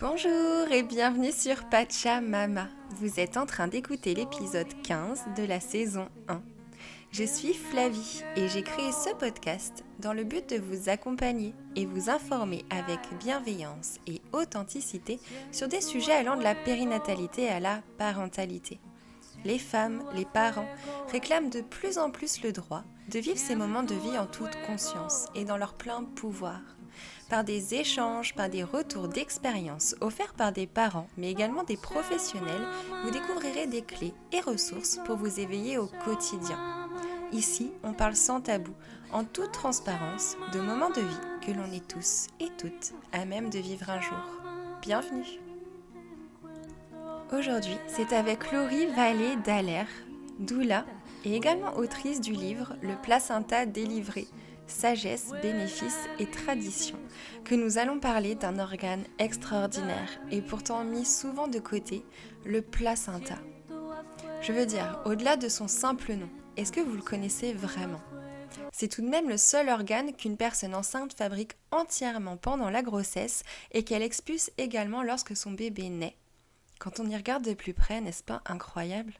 Bonjour et bienvenue sur Pachamama. Vous êtes en train d'écouter l'épisode 15 de la saison 1. Je suis Flavie et j'ai créé ce podcast dans le but de vous accompagner et vous informer avec bienveillance et authenticité sur des sujets allant de la périnatalité à la parentalité. Les femmes, les parents réclament de plus en plus le droit de vivre ces moments de vie en toute conscience et dans leur plein pouvoir par des échanges, par des retours d'expérience offerts par des parents, mais également des professionnels, vous découvrirez des clés et ressources pour vous éveiller au quotidien. Ici, on parle sans tabou, en toute transparence, de moments de vie que l'on est tous et toutes à même de vivre un jour. Bienvenue Aujourd'hui, c'est avec Laurie Vallée Dallaire, doula et également autrice du livre Le placenta délivré, sagesse, bénéfices et tradition, que nous allons parler d'un organe extraordinaire et pourtant mis souvent de côté, le placenta. Je veux dire, au-delà de son simple nom, est-ce que vous le connaissez vraiment? C'est tout de même le seul organe qu'une personne enceinte fabrique entièrement pendant la grossesse et qu'elle expulse également lorsque son bébé naît. Quand on y regarde de plus près, n'est-ce pas incroyable?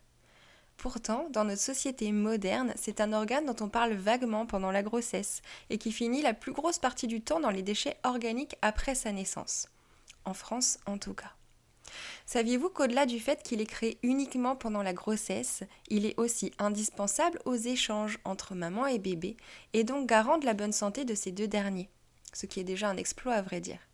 Pourtant, dans notre société moderne, c'est un organe dont on parle vaguement pendant la grossesse et qui finit la plus grosse partie du temps dans les déchets organiques après sa naissance. En France, en tout cas. Saviez-vous qu'au-delà du fait qu'il est créé uniquement pendant la grossesse, il est aussi indispensable aux échanges entre maman et bébé et donc garant de la bonne santé de ces deux derniers? Ce qui est déjà un exploit à vrai dire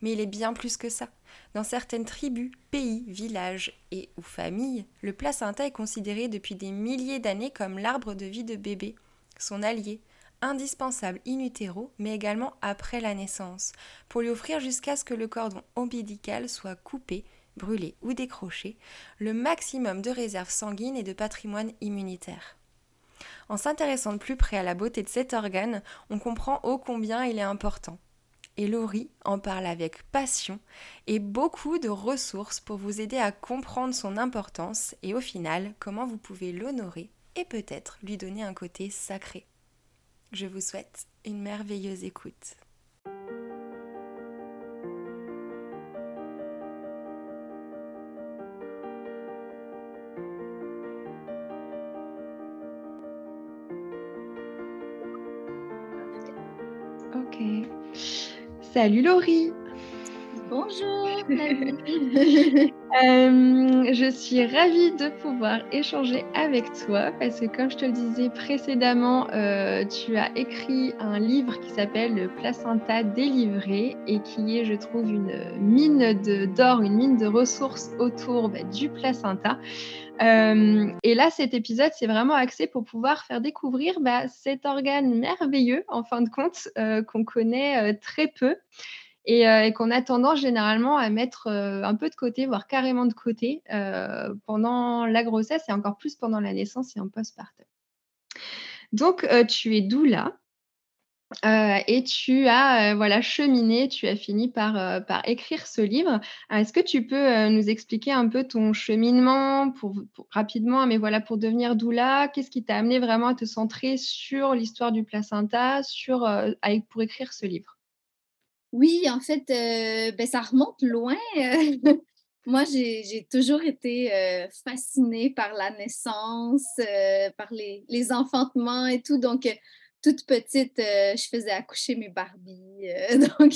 mais il est bien plus que ça. Dans certaines tribus, pays, villages et ou familles, le placenta est considéré depuis des milliers d'années comme l'arbre de vie de bébé, son allié, indispensable in utero, mais également après la naissance, pour lui offrir jusqu'à ce que le cordon ombilical soit coupé, brûlé ou décroché, le maximum de réserves sanguines et de patrimoine immunitaire. En s'intéressant de plus près à la beauté de cet organe, on comprend ô combien il est important et Laurie en parle avec passion et beaucoup de ressources pour vous aider à comprendre son importance et au final comment vous pouvez l'honorer et peut-être lui donner un côté sacré. Je vous souhaite une merveilleuse écoute. Salut Laurie. Bonjour. euh, je suis ravie de pouvoir échanger avec toi parce que comme je te le disais précédemment, euh, tu as écrit un livre qui s'appelle Le placenta délivré et qui est, je trouve, une mine d'or, une mine de ressources autour bah, du placenta. Euh, et là, cet épisode, c'est vraiment axé pour pouvoir faire découvrir bah, cet organe merveilleux, en fin de compte, qu'on connaît très peu euh, et, qu'on a tendance généralement à mettre euh, un peu de côté, voire carrément de côté euh, pendant la grossesse et encore plus pendant la naissance et en postpartum. Donc, tu es doula. et tu as voilà cheminé, tu as fini par, écrire ce livre. Est-ce que tu peux nous expliquer un peu ton cheminement pour, rapidement, mais voilà pour devenir doula Qu'est-ce qui t'a amené vraiment à te centrer sur l'histoire du placenta, sur pour écrire ce livre? Oui, en fait, euh, ben, ça remonte loin. Moi, j'ai toujours été euh, fascinée par la naissance, euh, par les, enfantements et tout. Donc, toute petite, je faisais accoucher mes Barbies. donc,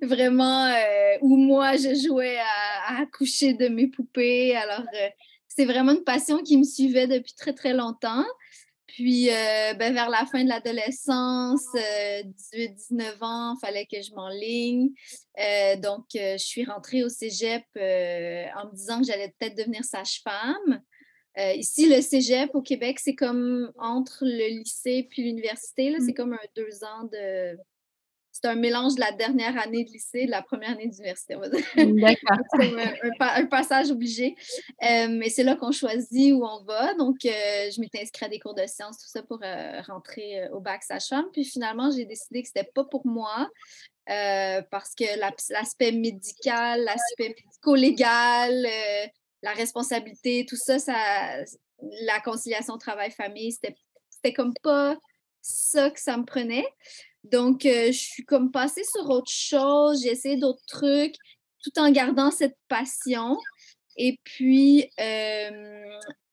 vraiment, où moi, je jouais à, accoucher de mes poupées. Alors, c'est vraiment une passion qui me suivait depuis très, très longtemps. Puis, euh, ben, vers la fin de l'adolescence, 18-19 euh, ans, il fallait que je m'enligne. Euh, donc, je suis rentrée au cégep en me disant que j'allais peut-être devenir sage-femme. ici, le cégep au Québec, c'est comme entre le lycée puis l'université. C'est mmh. comme un deux ans de, c'est un mélange de la dernière année de lycée et de la première année d'université, on va dire. D'accord. un, passage obligé. Euh, mais c'est là qu'on choisit où on va. Donc, euh, je m'étais inscrite à des cours de sciences, tout ça pour euh, rentrer au bac sage Puis finalement, j'ai décidé que ce n'était pas pour moi. parce que l'aspect médical, l'aspect médico-légal, la responsabilité, tout ça, ça la conciliation travail-famille, c'était comme pas ça que ça me prenait. Donc, euh, je suis comme passée sur autre chose, j'ai essayé d'autres trucs. tout en gardant cette passion. Et puis,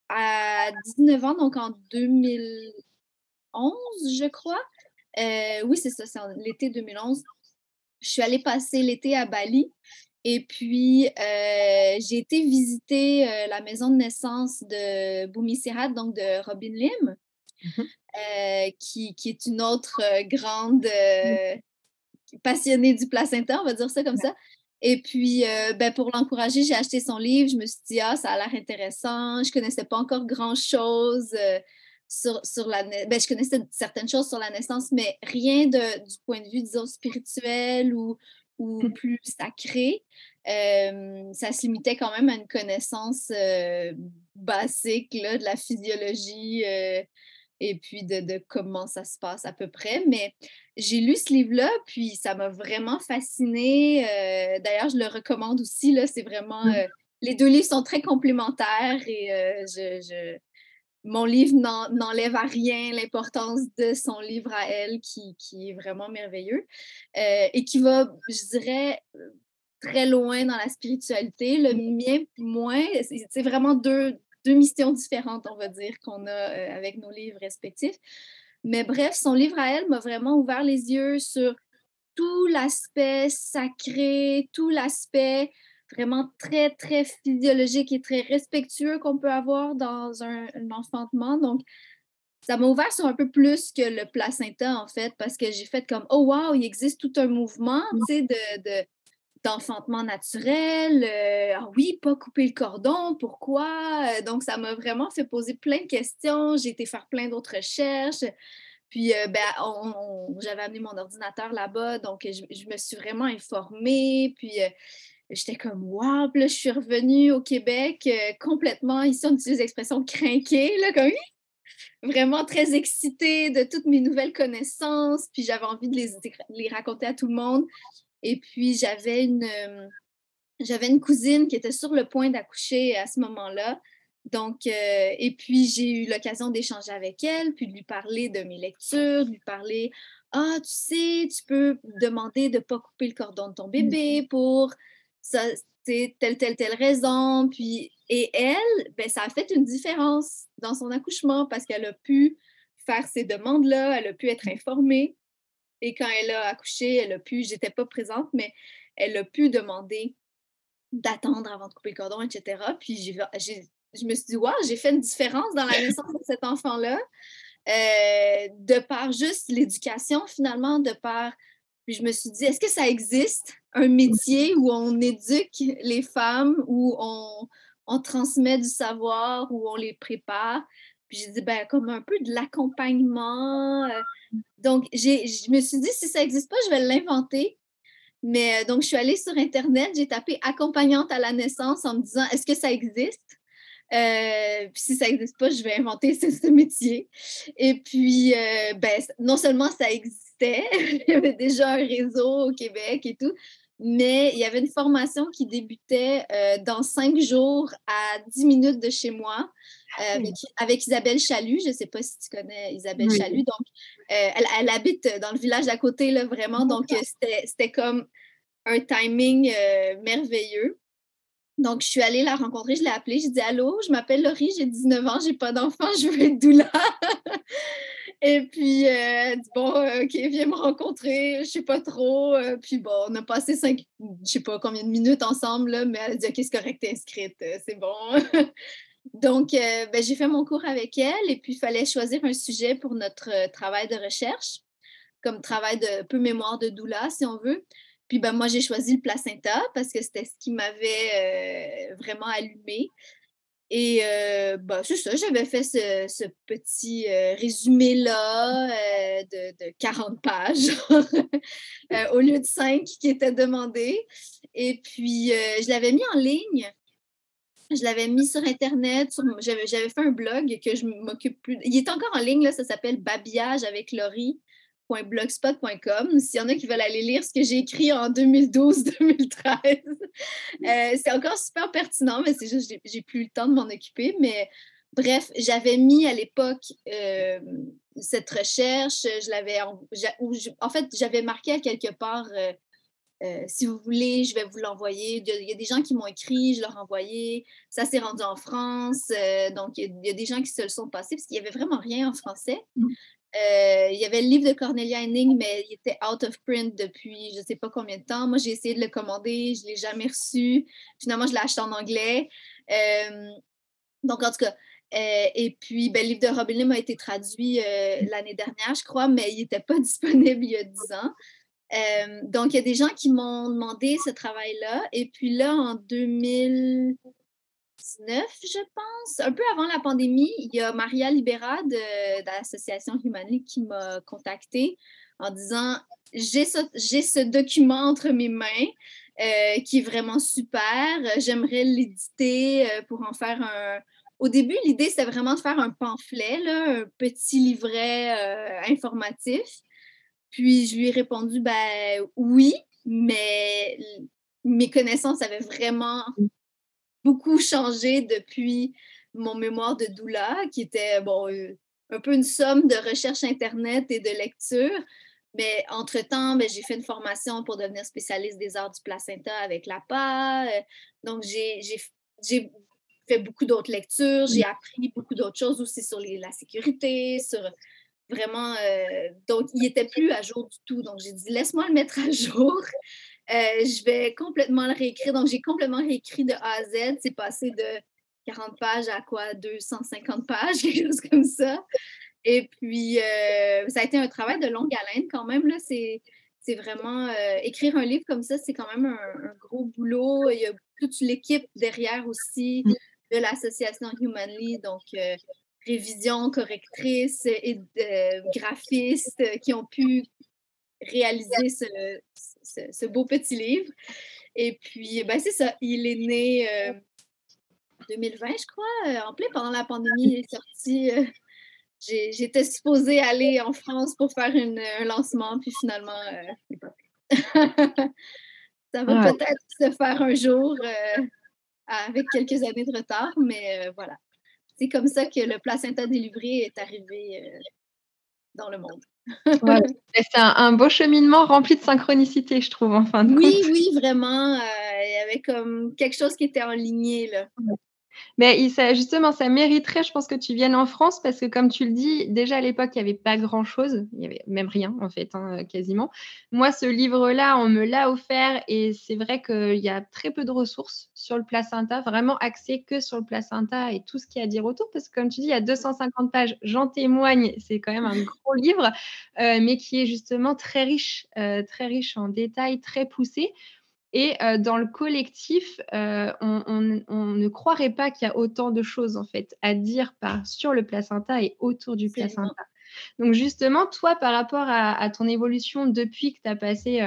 à 19 ans, donc en 2011, je crois, oui, c'est ça, c'est l'été 2011, je suis allée passer l'été à Bali. Et puis, j'ai été visiter la maison de naissance de Boumi Sirat, donc de Robin Lim, mmh qui, qui, est une autre grande mmh. passionnée du placenta, on va dire ça comme ça. Et puis, ben, pour l'encourager, j'ai acheté son livre. Je me suis dit, ah, ça a l'air intéressant. Je ne connaissais pas encore grand-chose sur, sur la... Ben, je connaissais certaines choses sur la naissance, mais rien de, du point de vue, disons, spirituel ou, ou mmh. plus sacré. ça se limitait quand même à une connaissance basique là, de la physiologie et puis de, de, comment ça se passe à peu près. Mais j'ai lu ce livre-là, puis ça m'a vraiment fascinée. D'ailleurs, je le recommande aussi. C'est vraiment... Mmh. les deux livres sont très complémentaires et je mon livre n'enlève à rien l'importance de son livre à elle, qui, est vraiment merveilleux euh, et qui va, je dirais, très loin dans la spiritualité. Le mien, moins. C'est vraiment deux, deux missions différentes, on va dire, qu'on a euh, avec nos livres respectifs. Mais bref, son livre à elle m'a vraiment ouvert les yeux sur tout l'aspect sacré, tout l'aspect vraiment très, très physiologique et très respectueux qu'on peut avoir dans un, enfantement. Donc, ça m'a ouvert sur un peu plus que le placenta, en fait, parce que j'ai fait comme, oh wow, il existe tout un mouvement, tu sais, de, d'enfantement naturel. Euh, ah oui, pas couper le cordon, pourquoi? Euh, donc, ça m'a vraiment fait poser plein de questions. J'ai été faire plein d'autres recherches. Puis, euh, ben, j'avais amené mon ordinateur là-bas, donc je, me suis vraiment informée. Puis, j'étais comme puis là, je suis revenue au Québec complètement, ici on utilise l'expression craquer, là, comme vraiment très excitée de toutes mes nouvelles connaissances, puis j'avais envie de les, raconter à tout le monde. Et puis j'avais une, euh, j'avais une cousine qui était sur le point d'accoucher à ce moment-là. Donc, euh, et puis j'ai eu l'occasion d'échanger avec elle, puis de lui parler de mes lectures, de lui parler Ah, tu sais, tu peux demander de ne pas couper le cordon de ton mmh bébé pour ça, c'est telle, telle, telle raison. Puis, et elle, ben, ça a fait une différence dans son accouchement parce qu'elle a pu faire ces demandes-là, elle a pu être informée. Et quand elle a accouché, elle a pu, j'étais pas présente, mais elle a pu demander d'attendre avant de couper le cordon, etc. Puis je me suis dit, wow, j'ai fait une différence dans la naissance de cet enfant-là, euh, de par juste l'éducation finalement, de par puis je me suis dit, est-ce que ça existe, un métier où on éduque les femmes, où on, on transmet du savoir, où on les prépare? Puis j'ai dit, ben, comme un peu de l'accompagnement. Euh. Donc, je me suis dit, si ça n'existe pas, je vais l'inventer. Mais euh, donc, je suis allée sur Internet, j'ai tapé accompagnante à la naissance en me disant, est-ce que ça existe? Euh, puis si ça n'existe pas, je vais inventer ce, métier. Et puis, ben, non seulement ça existe, il y avait déjà un réseau au Québec et tout. Mais il y avait une formation qui débutait euh, dans cinq jours à dix minutes de chez moi euh, avec, Isabelle Chalut. Je ne sais pas si tu connais Isabelle Chalut. Donc, euh, elle, habite dans le village d'à côté, là, vraiment. Donc, c'était comme un timing merveilleux. Donc, je suis allée la rencontrer, je l'ai appelée, j'ai dit Allô, je m'appelle Laurie, j'ai 19 ans, j'ai pas d'enfant, je veux être doula. Et puis, euh, bon, euh, OK, viens me rencontrer, je sais pas trop. Euh, puis bon, on a passé cinq, je sais pas combien de minutes ensemble, là, mais elle a dit, OK, c'est correct, t'es inscrite, c'est bon. Donc, ben, j'ai fait mon cours avec elle et puis il fallait choisir un sujet pour notre travail de recherche, comme travail de peu mémoire de doula, si on veut. Puis ben, moi, j'ai choisi le placenta parce que c'était ce qui m'avait vraiment allumé. Et bah, c'est ça, j'avais fait ce, petit résumé-là de, 40 pages au lieu de 5 qui étaient demandés. Et puis, je l'avais mis en ligne. Je l'avais mis sur Internet. j'avais, fait un blog que je m'occupe plus. Il est encore en ligne, là, ça s'appelle Babillage avec Laurie blogspot.com s'il y en a qui veulent aller lire ce que j'ai écrit en 2012-2013. Euh, c'est encore super pertinent, mais c'est juste que j'ai plus le temps de m'en occuper. Mais bref, j'avais mis à l'époque euh, cette recherche, je l'avais en, fait, j'avais marqué à quelque part euh, si vous voulez, je vais vous l'envoyer. Il, y a des gens qui m'ont écrit, je leur ai envoyé. Ça s'est rendu en France. Donc, il y, a, des gens qui se le sont passés parce qu'il n'y avait vraiment rien en français. Euh, il y avait le livre de Cornelia Henning, mais il était out of print depuis je ne sais pas combien de temps. Moi, j'ai essayé de le commander, je ne l'ai jamais reçu. Finalement, je l'ai acheté en anglais. donc, en tout cas, et puis, ben, le livre de Robin Lim a été traduit l'année dernière, je crois, mais il n'était pas disponible il y a 10 ans. Euh, donc, il y a des gens qui m'ont demandé ce travail-là. Et puis là, en 2019, je pense, un peu avant la pandémie, il y a Maria Libera de, l'association Humanly qui m'a contactée en disant J'ai ce, ce, document entre mes mains. Euh, qui est vraiment super. J'aimerais l'éditer euh, pour en faire un. Au début, l'idée, c'était vraiment de faire un pamphlet, un petit livret informatif. Puis je lui ai répondu, ben oui, mais mes connaissances avaient vraiment beaucoup changé depuis mon mémoire de doula, qui était bon, euh, un peu une somme de recherche Internet et de lecture. Mais entre-temps, ben, j'ai fait une formation pour devenir spécialiste des arts du placenta avec l'APA. Euh, donc, j'ai fait beaucoup d'autres lectures. J'ai appris beaucoup d'autres choses aussi sur la sécurité, sur Vraiment, euh, donc il n'était plus à jour du tout. Donc j'ai dit, laisse-moi le mettre à jour. Euh, je vais complètement le réécrire. Donc j'ai complètement réécrit de A à Z. C'est passé de 40 pages à quoi? 250 pages, quelque chose comme ça. Et puis, euh, ça a été un travail de longue haleine quand même. Là, c'est, c'est vraiment écrire un livre comme ça, c'est quand même un, gros boulot. Il y a toute l'équipe derrière aussi de l'association Humanly. Donc, révision, correctrices et euh, graphistes qui ont pu réaliser ce, beau petit livre. Et puis, ben, c'est ça, il est né en euh, 2020, je crois, euh, en plein pendant la pandémie, il est sorti. J'étais supposée aller en France pour faire un lancement, puis finalement, ça va peut-être se faire un jour avec quelques années de retard, mais voilà c'est comme ça que le placenta délivré est arrivé euh, dans le monde. c'est un, beau cheminement rempli de synchronicité, je trouve, en fin de oui, compte. Oui, vraiment. Euh, il y avait comme quelque chose qui était en lignée. Là. Mais justement, ça mériterait, je pense, que tu viennes en France parce que, comme tu le dis, déjà à l'époque, il n'y avait pas grand-chose. Il n'y avait même rien, en fait, hein, quasiment. Moi, ce livre-là, on me l'a offert et c'est vrai qu'il y a très peu de ressources sur le placenta, vraiment axé que sur le placenta et tout ce qu'il y a à dire autour. Parce que, comme tu dis, il y a 250 pages, j'en témoigne, c'est quand même un gros livre, euh, mais qui est justement très riche, euh, très riche en détails, très poussé. Et dans le collectif, on, ne croirait pas qu'il y a autant de choses en fait à dire par, sur le placenta et autour du placenta. Donc justement, toi, par rapport à, ton évolution depuis que tu as passé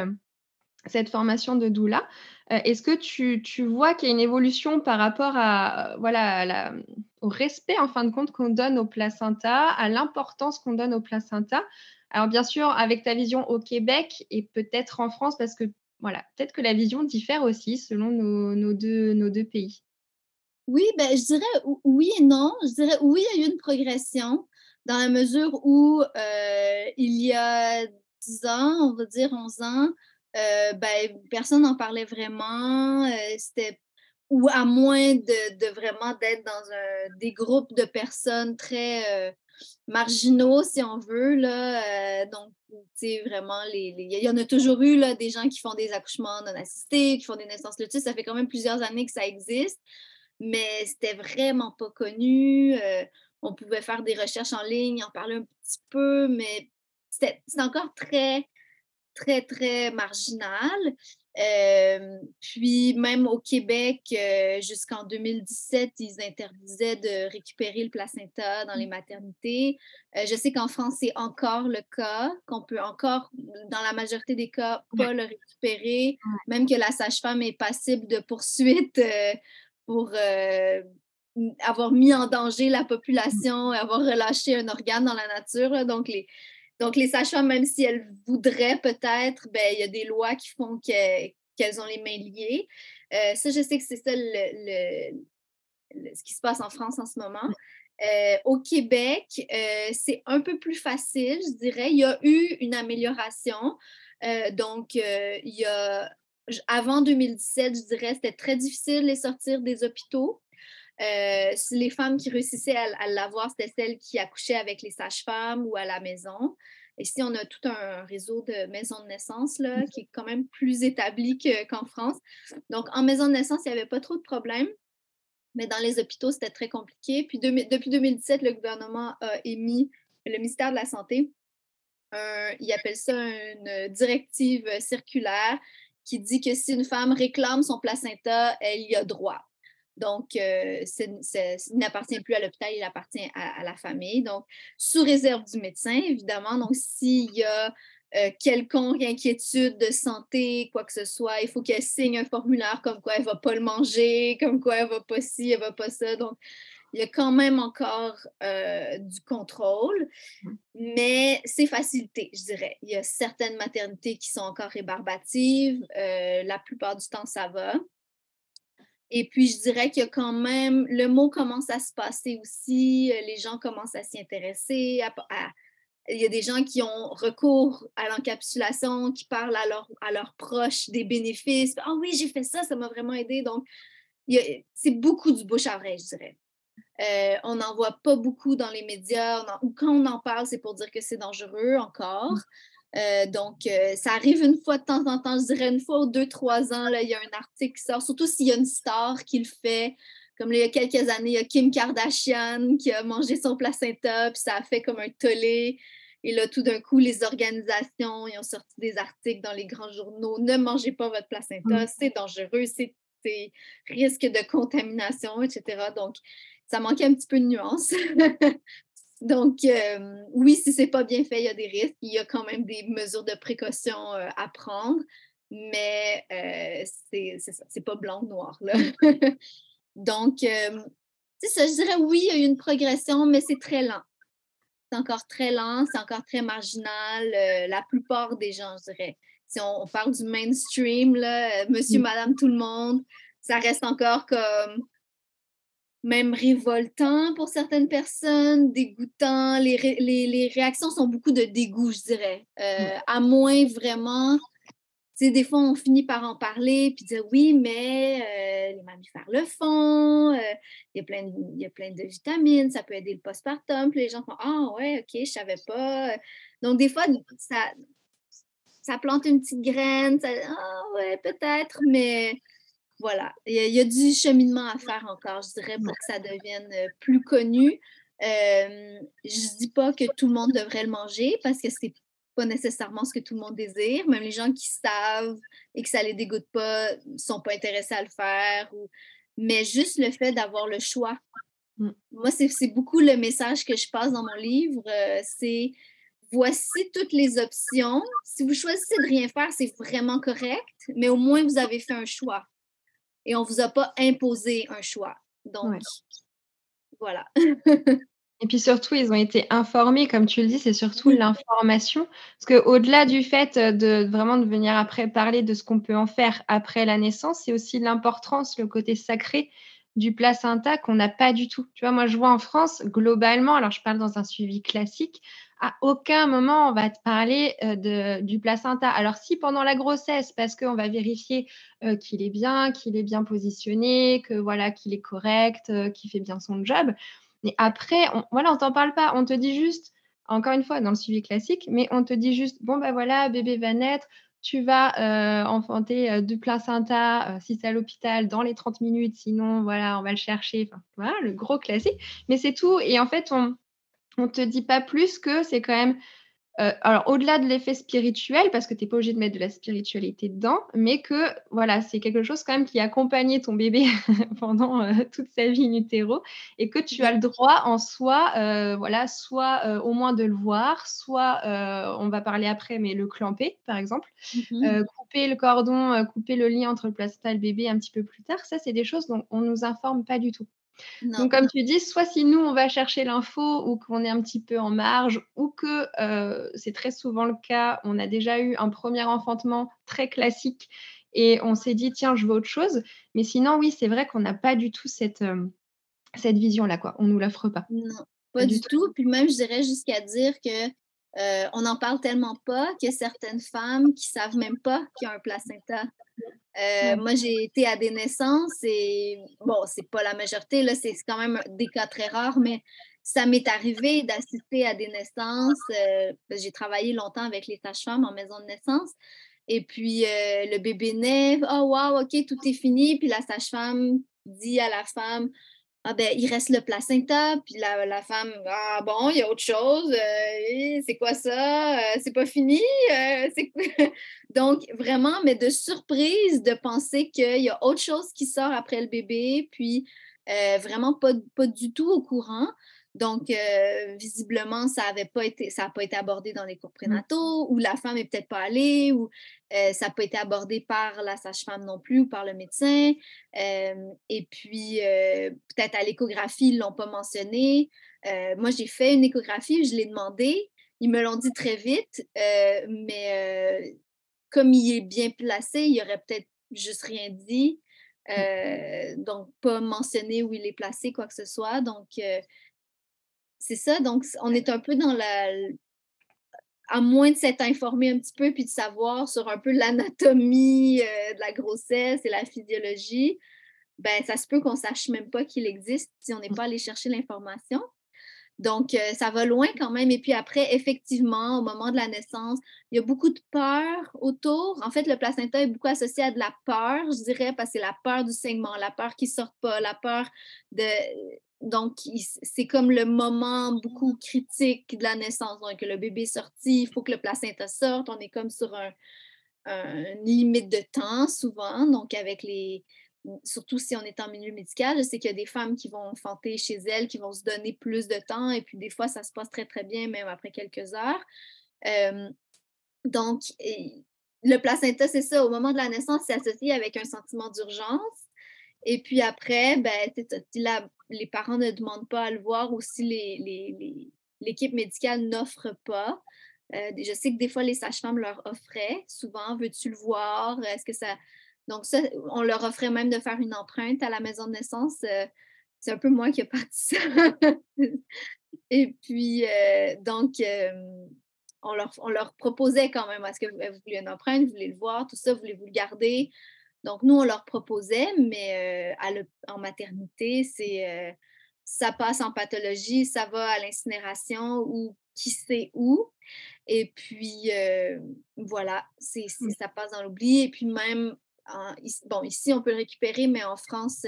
cette formation de doula, est-ce que tu, vois qu'il y a une évolution par rapport à, voilà, au respect en fin de compte qu'on donne au placenta, à l'importance qu'on donne au placenta? Alors bien sûr, avec ta vision au Québec et peut-être en France, parce que voilà, peut-être que la vision diffère aussi selon nos, deux, pays. Oui, ben, je dirais oui et non. Je dirais oui, il y a eu une progression dans la mesure où euh, il y a 10 ans, on va dire 11 ans, euh, ben, personne n'en parlait vraiment. Euh, c'était ou à moins de, vraiment d'être dans des groupes de personnes très marginaux, si on veut. Là, donc, sais, vraiment, il y en a toujours eu là, des gens qui font des accouchements non assistés, qui font des naissances lutueuses. Ça fait quand même plusieurs années que ça existe, mais c'était vraiment pas connu. Euh, on pouvait faire des recherches en ligne, en parler un petit peu, mais c'était encore très, très, très marginal puis même au Québec, jusqu'en 2017, ils interdisaient de récupérer le placenta dans les mmh. maternités. je sais qu'en France, c'est encore le cas, qu'on peut encore, dans la majorité des cas, pas le récupérer, même que la sage-femme est passible de poursuite pour avoir mis en danger la population, avoir relâché un organe dans la nature. Donc, les, donc, les sages-femmes, même si elles voudraient peut-être, ben, il y a des lois qui font qu'elles ont les mains liées. Euh, ça, je sais que c'est ça le, ce qui se passe en France en ce moment. Euh, au Québec, euh, c'est un peu plus facile, je dirais. Il y a eu une amélioration. donc, il y a avant 2017, je dirais, c'était très difficile de les sortir des hôpitaux. Euh, les femmes qui réussissaient à, l'avoir, c'était celles qui accouchaient avec les sages-femmes ou à la maison. Ici, on a tout un réseau de maisons de naissance là, qui est quand même plus établi qu'en France. Donc, en maison de naissance, il n'y avait pas trop de problèmes. Mais dans les hôpitaux, c'était très compliqué. Puis depuis 2017, le gouvernement a émis, le ministère de la Santé, il appelle ça une directive circulaire qui dit que si une femme réclame son placenta, elle y a droit. Donc, euh, il n'appartient plus à l'hôpital, il appartient à, la famille. Donc, sous réserve du médecin, évidemment. Donc, s'il y a euh, quelconque inquiétude de santé, quoi que ce soit, il faut qu'elle signe un formulaire comme quoi elle ne va pas le manger, comme quoi elle ne va pas ci, elle ne va pas ça. Donc, il y a quand même encore euh, du contrôle, mmh. mais c'est facilité, je dirais. Il y a certaines maternités qui sont encore rébarbatives. Euh, la plupart du temps, ça va. Et puis, je dirais a quand même, le mot commence à se passer aussi, euh, les gens commencent à s'y intéresser. il y a des gens qui ont recours à l'encapsulation, qui parlent à, à leurs proches des bénéfices. Ah oui, j'ai fait ça, ça m'a vraiment aidé. Donc, c'est beaucoup du bouche à oreille, je dirais. Euh, on n'en voit pas beaucoup dans les médias, ou quand on en parle, c'est pour dire que c'est dangereux encore. Euh, donc, euh, ça arrive une fois de temps en temps, je dirais une fois ou deux, trois ans, là, il y a un article qui sort, surtout s'il y a une star qui le fait. Comme il y a quelques années, il y a Kim Kardashian qui a mangé son placenta, puis ça a fait comme un tollé. Et là, tout d'un coup, les organisations ils ont sorti des articles dans les grands journaux. Ne mangez pas votre placenta, mmh. c'est dangereux, c'est risque de contamination, etc. Donc, ça manquait un petit peu de nuance. Donc, euh, oui, si c'est pas bien fait, il y a des risques. Il y a quand même des mesures de précaution euh, à prendre, mais euh, c'est pas blanc ou noir. Là. Donc, c'est ça, je dirais oui, il y a eu une progression, mais c'est très lent. C'est encore très lent, c'est encore très marginal. la plupart des gens, je dirais. Si on, parle du mainstream, là, monsieur, mmh. madame, tout le monde, ça reste encore comme même révoltant pour certaines personnes, dégoûtant. Les, les, réactions sont beaucoup de dégoût, je dirais. Euh, à moins vraiment, tu sais, des fois, on finit par en parler puis dire oui, mais euh, les mammifères le font, euh, il y, a plein de, y a plein de vitamines, ça peut aider le postpartum. Puis les gens font Ah, ouais, OK, je savais pas. Donc, des fois, ça, ça plante une petite graine, ah, ouais, peut-être, mais voilà, il y, a, du cheminement à faire encore, je dirais, pour que ça devienne euh, plus connu. je ne dis pas que tout le monde devrait le manger parce que c'est pas nécessairement ce que tout le monde désire. Même les gens qui savent et que ça les dégoûte pas ne sont pas intéressés à le faire. Mais juste le fait d'avoir le choix. Mmh. Moi, c'est beaucoup le message que je passe dans mon livre. Euh, c'est voici toutes les options. Si vous choisissez de rien faire, c'est vraiment correct, mais au moins vous avez fait un choix et on ne vous a pas imposé un choix. Donc, voilà. et puis surtout, ils ont été informés, comme tu le dis, c'est surtout l'information. Parce qu'au-delà du fait de vraiment de venir après parler de ce qu'on peut en faire après la naissance, c'est aussi l'importance, le côté sacré du placenta qu'on n'a pas du tout. Tu vois, moi, je vois en France, globalement, alors je parle dans un suivi classique, à aucun moment on va te parler euh, du placenta. Alors si pendant la grossesse, parce qu'on va vérifier euh, qu'il est bien, qu'il est bien positionné, que voilà qu'il est correct, euh, qu'il fait bien son job. Mais après, on, voilà, on t'en parle pas. On te dit juste, encore une fois, dans le suivi classique, mais on te dit juste, bon ben voilà, bébé va naître. Tu vas enfanter du placenta si c'est à l'hôpital dans les 30 minutes, sinon voilà, on va le chercher. Voilà, le gros classique. Mais c'est tout. Et en fait, on, on te dit pas plus que c'est quand même euh, alors au-delà de l'effet spirituel, parce que tu n'es pas obligé de mettre de la spiritualité dedans, mais que voilà, c'est quelque chose quand même qui accompagnait ton bébé pendant euh, toute sa vie in utero et que tu as le droit en soi, euh, voilà, soit au moins de le voir, soit on va parler après, mais le clamper par exemple, mmh couper le cordon, couper le lien entre le placenta et le bébé un petit peu plus tard, ça c'est des choses dont on nous informe pas du tout. Donc, comme tu dis, soit si nous, on va chercher l'info ou qu'on est un petit peu en marge ou que euh, c'est très souvent le cas, on a déjà eu un premier enfantement très classique et on s'est dit, tiens, je veux autre chose. Mais sinon, oui, c'est vrai qu'on n'a pas du tout cette, euh, cette vision-là, quoi. On ne nous l'offre pas. Non, pas, du, tout. Puis même, je dirais jusqu'à dire que Euh, on n'en parle tellement pas qu'il y a certaines femmes qui savent même pas qu'il y a un placenta. Euh, moi, j'ai été à des naissances et bon, c'est pas la majorité, là, c'est quand même des cas très rares, mais ça m'est arrivé d'assister à des naissances. Euh, j'ai travaillé longtemps avec les sages-femmes en maison de naissance. Et puis, le bébé naît. Oh, wow, OK, tout est fini. Puis la sage-femme dit à la femme ah ben, il reste le placenta, puis la, la femme, ah bon, il y a autre chose, euh, c'est quoi ça? Euh, c'est pas fini? Euh, Donc, vraiment, mais de surprise de penser qu'il y a autre chose qui sort après le bébé, puis vraiment pas, pas du tout au courant. Donc, euh, visiblement, ça n'a pas, été, pas été abordé dans les cours mmh. prénataux, ou la femme n'est peut-être pas allée, ou euh, ça n'a pas été abordé par la sage-femme non plus, ou par le médecin. Euh, et puis, peut-être à l'échographie, ils ne l'ont pas mentionné. moi, j'ai fait une échographie, je l'ai demandé. Ils me l'ont dit très vite, mais comme il est bien placé, il aurait peut-être juste rien dit. Mmh. donc, pas mentionné où il est placé, quoi que ce soit. Donc, c'est ça, donc on est un peu dans la. À moins de s'être informé un petit peu puis de savoir sur un peu l'anatomie euh, de la grossesse et la physiologie, ben ça se peut qu'on sache même pas qu'il existe si on n'est pas allé chercher l'information. Donc, euh, ça va loin quand même. Et puis après, effectivement, au moment de la naissance, il y a beaucoup de peur autour. En fait, le placenta est beaucoup associé à de la peur, je dirais, parce que c'est la peur du saignement, la peur qu'il ne sorte pas, la peur de donc, c'est comme le moment beaucoup critique de la naissance. Donc, le bébé est sorti, il faut que le placenta sorte. On est comme sur un, une limite de temps souvent. Donc, avec les. Surtout si on est en milieu médical, je sais qu'il y a des femmes qui vont enfanter chez elles, qui vont se donner plus de temps. Et puis, des fois, ça se passe très, très bien, même après quelques heures. donc, le placenta, c'est ça. Au moment de la naissance, c'est associé avec un sentiment d'urgence. Et puis après, ben, les parents ne demandent pas à le voir ou si l'équipe médicale n'offre pas. Euh, je sais que des fois, les sages-femmes leur offraient. Souvent, veux-tu le voir? Est-ce que ça. Donc, ça, on leur offrait même de faire une empreinte à la maison de naissance. Euh, c'est un peu moi qui ai parti ça. Et puis, euh, donc, on leur, on, leur, proposait quand même est-ce que vous voulez une empreinte, vous voulez le voir, tout ça, voulez-vous le garder? Donc, nous, on leur proposait, mais euh, en maternité, c'est euh, ça passe en pathologie, ça va à l'incinération ou qui sait où. Et puis, euh, voilà, c'est, ça passe dans l'oubli. Et puis, même, bon, ici, on peut le récupérer, mais en France,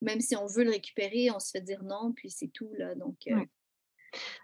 même si on veut le récupérer, on se fait dire non, puis c'est tout. Là, donc,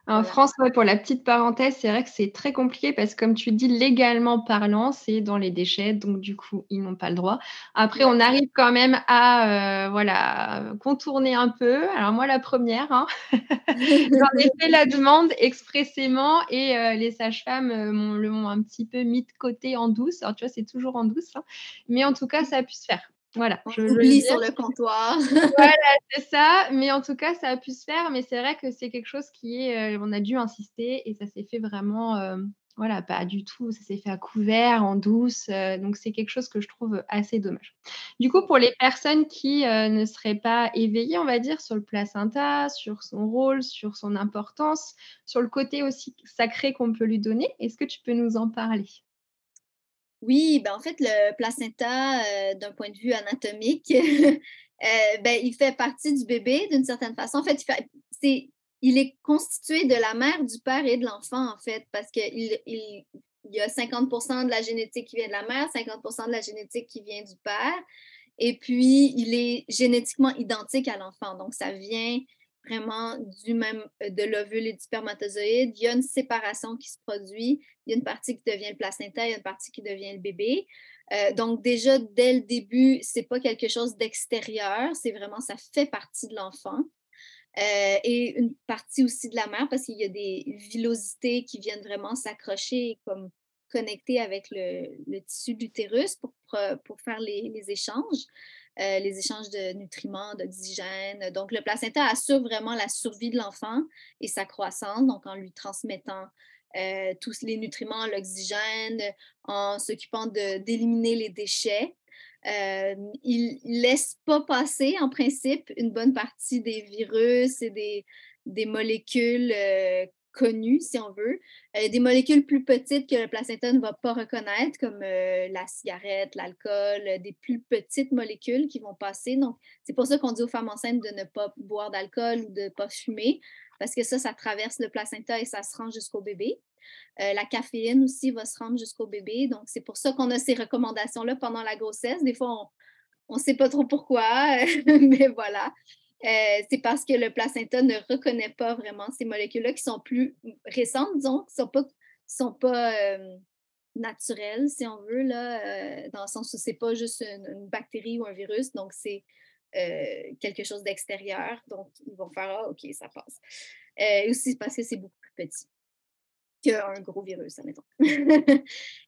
en France, pour la petite parenthèse, c'est vrai que c'est très compliqué parce que, comme tu dis, légalement parlant, c'est dans les déchets, donc du coup, ils n'ont pas le droit. Après, on arrive quand même à euh, voilà, contourner un peu. Alors, moi, la première, hein, j'en ai fait la demande expressément et euh, les sages-femmes euh, le m'ont un petit peu mis de côté en douce. Alors, tu vois, c'est toujours en douce, hein. mais en tout cas, ça a pu se faire. Voilà. je oublie sur le comptoir. voilà, c'est ça. Mais en tout cas, ça a pu se faire. Mais c'est vrai que c'est quelque chose qui est. Euh, on a dû insister et ça s'est fait vraiment. Euh, voilà, pas du tout. Ça s'est fait à couvert, en douce. Euh, donc, c'est quelque chose que je trouve assez dommage. Du coup, pour les personnes qui ne seraient pas éveillées, on va dire, sur le placenta, sur son rôle, sur son importance, sur le côté aussi sacré qu'on peut lui donner, est-ce que tu peux nous en parler? Oui, ben en fait, le placenta, euh, d'un point de vue anatomique, euh, ben, il fait partie du bébé d'une certaine façon. En fait, il, il est constitué de la mère, du père et de l'enfant, en fait, parce qu'il il, y a 50% de la génétique qui vient de la mère, 50% de la génétique qui vient du père. Et puis, il est génétiquement identique à l'enfant. Donc, ça vient vraiment du même euh, de l'ovule et du spermatozoïde, il y a une séparation qui se produit. Il y a une partie qui devient le placenta, il y a une partie qui devient le bébé. Euh, donc déjà dès le début, c'est pas quelque chose d'extérieur, c'est vraiment ça fait partie de l'enfant. Euh, et une partie aussi de la mère parce qu'il y a des villosités qui viennent vraiment s'accrocher comme connecter avec le, tissu de l'utérus pour, pour, faire les échanges. Euh, les échanges de nutriments, d'oxygène. Donc, le placenta assure vraiment la survie de l'enfant et sa croissance, donc en lui transmettant euh, tous les nutriments, l'oxygène, en s'occupant d'éliminer les déchets. Euh, il ne laisse pas passer, en principe, une bonne partie des virus et des, des molécules connues, si on veut. Euh, des molécules plus petites que le placenta ne va pas reconnaître, comme euh, la cigarette, l'alcool, des plus petites molécules qui vont passer. Donc, c'est pour ça qu'on dit aux femmes enceintes de ne pas boire d'alcool ou de ne pas fumer, parce que ça, ça traverse le placenta et ça se rend jusqu'au bébé. la caféine aussi va se rendre jusqu'au bébé. Donc, c'est pour ça qu'on a ces recommandations-là pendant la grossesse. Des fois, on ne sait pas trop pourquoi, mais voilà. Euh, c'est parce que le placenta ne reconnaît pas vraiment ces molécules-là qui sont plus récentes, disons, qui ne sont pas, euh, naturelles, si on veut, là, euh, dans le sens où ce n'est pas juste une, bactérie ou un virus, donc c'est quelque chose d'extérieur. Donc, ils vont faire Ah, OK, ça passe. aussi parce que c'est beaucoup plus petit qu'un gros virus, admettons.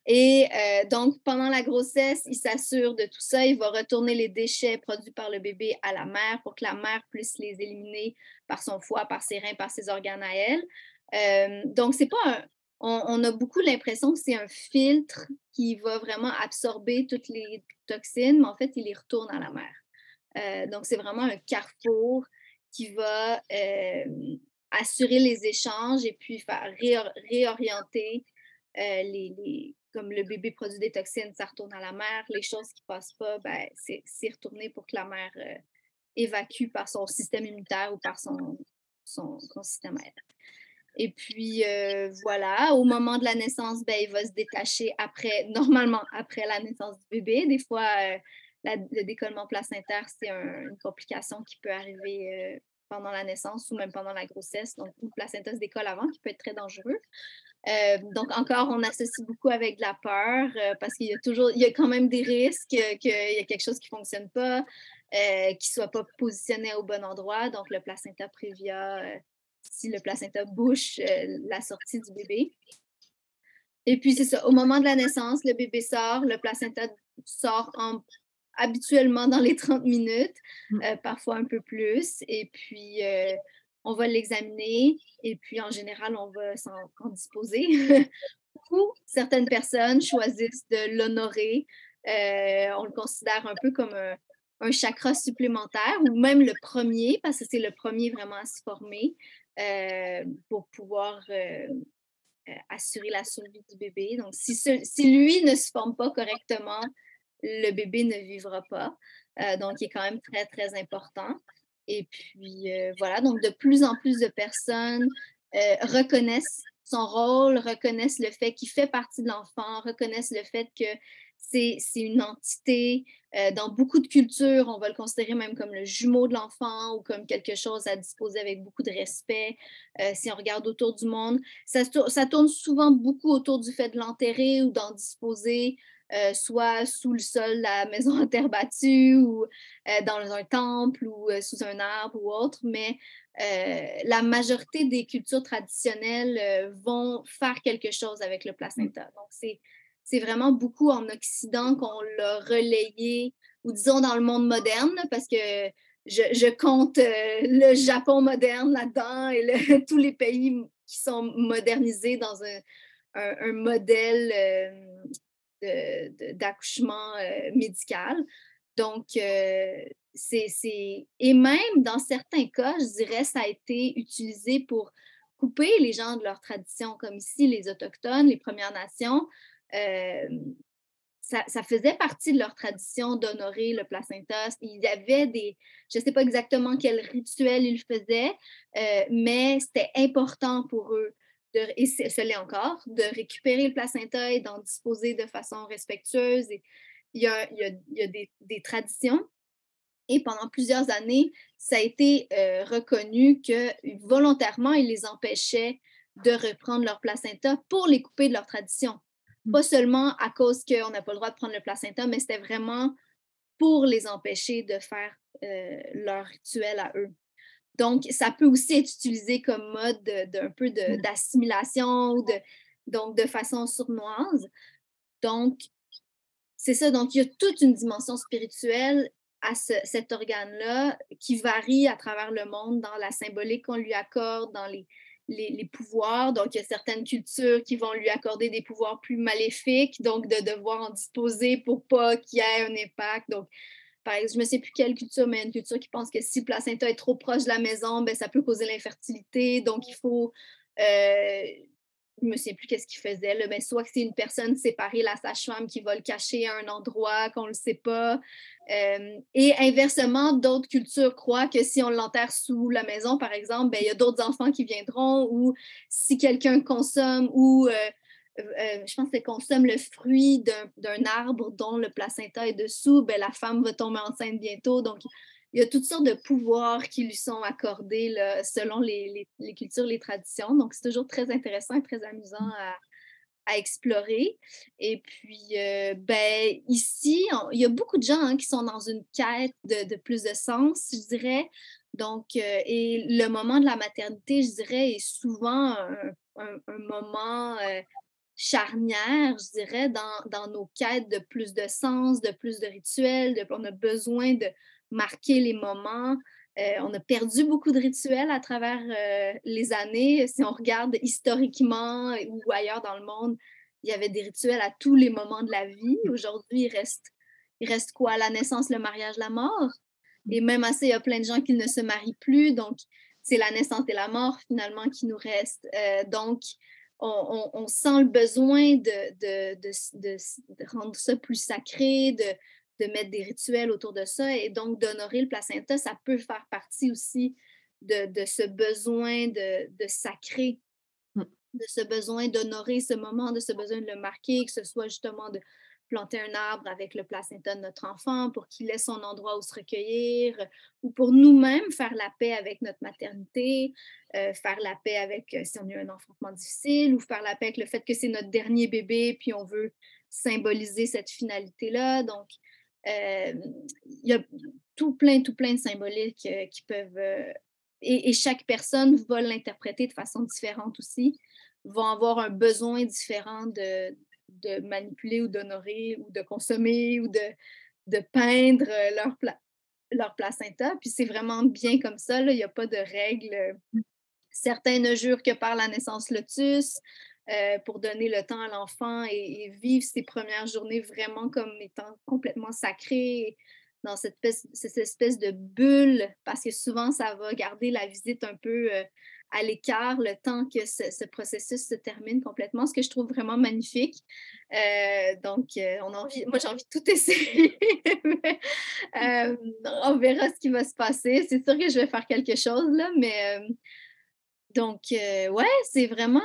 et euh, donc, pendant la grossesse, il s'assure de tout ça. Il va retourner les déchets produits par le bébé à la mère pour que la mère puisse les éliminer par son foie, par ses reins, par ses organes à elle. Euh, donc, c'est pas un, on, a beaucoup l'impression que c'est un filtre qui va vraiment absorber toutes les toxines, mais en fait, il les retourne à la mère. Euh, donc, c'est vraiment un carrefour qui va assurer les échanges et puis faire réorienter euh, les, comme le bébé produit des toxines, ça retourne à la mère. Les choses qui ne passent pas, ben, c'est retourné pour que la mère euh, évacue par son système immunitaire ou par son, système aérien. Et puis euh, voilà, au moment de la naissance, ben, il va se détacher après, normalement après la naissance du bébé. Des fois, le décollement placentaire, c'est une complication qui peut arriver pendant la naissance ou même pendant la grossesse, donc le placenta se décolle avant, qui peut être très dangereux. Euh, donc, encore, on associe beaucoup avec de la peur euh, parce qu'il y a toujours, il y a quand même des risques qu'il y a quelque chose qui ne fonctionne pas, euh, qui soit pas positionné au bon endroit. Donc, le placenta prévia, si le placenta bouche la sortie du bébé. Et puis, c'est ça, au moment de la naissance, le bébé sort, le placenta sort en habituellement dans les 30 minutes, mmh. euh, parfois un peu plus. Et puis, euh, on va l'examiner et puis en général, on va s'en disposer. Ou certaines personnes choisissent de l'honorer. Euh, on le considère un peu comme un, un, chakra supplémentaire ou même le premier, parce que c'est le premier vraiment à se former pour pouvoir assurer la survie du bébé. Donc, si, si lui ne se forme pas correctement, le bébé ne vivra pas. Euh, donc, il est quand même très, très important. Et puis, euh, voilà, donc de plus en plus de personnes euh, reconnaissent son rôle, reconnaissent le fait qu'il fait partie de l'enfant, reconnaissent le fait que c'est une entité. dans beaucoup de cultures, on va le considérer même comme le jumeau de l'enfant ou comme quelque chose à disposer avec beaucoup de respect. si on regarde autour du monde, ça, ça, tourne souvent beaucoup autour du fait de l'enterrer ou d'en disposer euh, soit sous le sol la maison en terre battue ou euh, dans un temple ou euh, sous un arbre ou autre, mais la majorité des cultures traditionnelles vont faire quelque chose avec le placenta. Donc, c'est vraiment beaucoup en Occident qu'on l'a relayé, ou disons dans le monde moderne, parce que je, compte le Japon moderne là-dedans et tous les pays qui sont modernisés dans un, un modèle d'accouchement euh, médical. Donc, euh, c'est. Et même dans certains cas, je dirais, ça a été utilisé pour couper les gens de leur tradition, comme ici, les Autochtones, les Premières Nations. Euh, ça, faisait partie de leur tradition d'honorer le placenta. Il y avait des, je ne sais pas exactement quel rituel ils faisaient, mais c'était important pour eux et ce l'est encore, de récupérer le placenta et d'en disposer de façon respectueuse. Et il y a, il y a, des, traditions. Et pendant plusieurs années, ça a été euh, reconnu que volontairement, ils les empêchaient de reprendre leur placenta pour les couper de leur tradition. Mmh. Pas seulement à cause qu'on n'a pas le droit de prendre le placenta, mais c'était vraiment pour les empêcher de faire euh, leur rituel à eux. Donc, ça peut aussi être utilisé comme mode d'un peu mmh. d'assimilation ou de, donc de façon sournoise. Donc, c'est ça. Donc, il y a toute une dimension spirituelle à cet organe-là qui varie à travers le monde dans la symbolique qu'on lui accorde, dans les, les, pouvoirs. Donc, il y a certaines cultures qui vont lui accorder des pouvoirs plus maléfiques, donc de devoir en disposer pour pas qu'il y ait un impact. Donc, par exemple, je ne sais plus quelle culture, mais une culture qui pense que si le placenta est trop proche de la maison, ben, ça peut causer l'infertilité. Donc, il faut je ne sais plus qu'est-ce qu'il faisait, mais soit que c'est une personne séparée, la sage-femme, qui va le cacher à un endroit qu'on ne le sait pas. et inversement, d'autres cultures croient que si on l'enterre sous la maison, par exemple, ben, il y a d'autres enfants qui viendront ou si quelqu'un consomme ou euh, je pense qu'elle consomme le fruit d'un arbre dont le placenta est dessous, ben, la femme va tomber enceinte bientôt. Donc, il y a toutes sortes de pouvoirs qui lui sont accordés selon les, cultures, les traditions. Donc, c'est toujours très intéressant et très amusant à, explorer. Et puis, euh, ben, ici, il y a beaucoup de gens hein, qui sont dans une quête de, plus de sens, je dirais. Donc, euh, et le moment de la maternité, je dirais, est souvent un, moment charnière, je dirais, dans, nos quêtes de plus de sens, de plus de rituels. De, on a besoin de marquer les moments. Euh, on a perdu beaucoup de rituels à travers euh, les années. Si on regarde historiquement ou ailleurs dans le monde, il y avait des rituels à tous les moments de la vie. Aujourd'hui, il reste, il reste quoi? La naissance, le mariage, la mort. Et même assez, il y a plein de gens qui ne se marient plus. Donc, c'est la naissance et la mort finalement qui nous restent. Euh, donc, on, sent le besoin de, rendre ça plus sacré, de, mettre des rituels autour de ça et donc d'honorer le placenta, ça peut faire partie aussi de, ce besoin de, sacré, mmh. de ce besoin d'honorer ce moment, de ce besoin de le marquer, que ce soit justement de planter un arbre avec le placenta de notre enfant pour qu'il ait son endroit où se recueillir, ou pour nous-mêmes faire la paix avec notre maternité, euh, faire la paix avec euh, si on a eu un enfantement difficile, ou faire la paix avec le fait que c'est notre dernier bébé, puis on veut symboliser cette finalité-là. Donc, euh, il y a tout plein, tout plein de symboliques qui peuvent... Et, chaque personne va l'interpréter de façon différente aussi, vont avoir un besoin différent de, de manipuler ou d'honorer ou de consommer ou de, de peindre euh, leur, leur placenta. Puis c'est vraiment bien comme ça, il n'y a pas de règles. Certains ne jurent que par la naissance lotus euh, pour donner le temps à l'enfant et, vivre ses premières journées vraiment comme étant complètement sacrées dans cette espèce, cette espèce de bulle, parce que souvent, ça va garder la visite un peu euh, à l'écart le temps que ce, processus se termine complètement, ce que je trouve vraiment magnifique. Euh, donc, euh, on a envie, moi, j'ai envie de tout essayer. Euh, on verra ce qui va se passer. C'est sûr que je vais faire quelque chose, là, mais donc, ouais, c'est vraiment,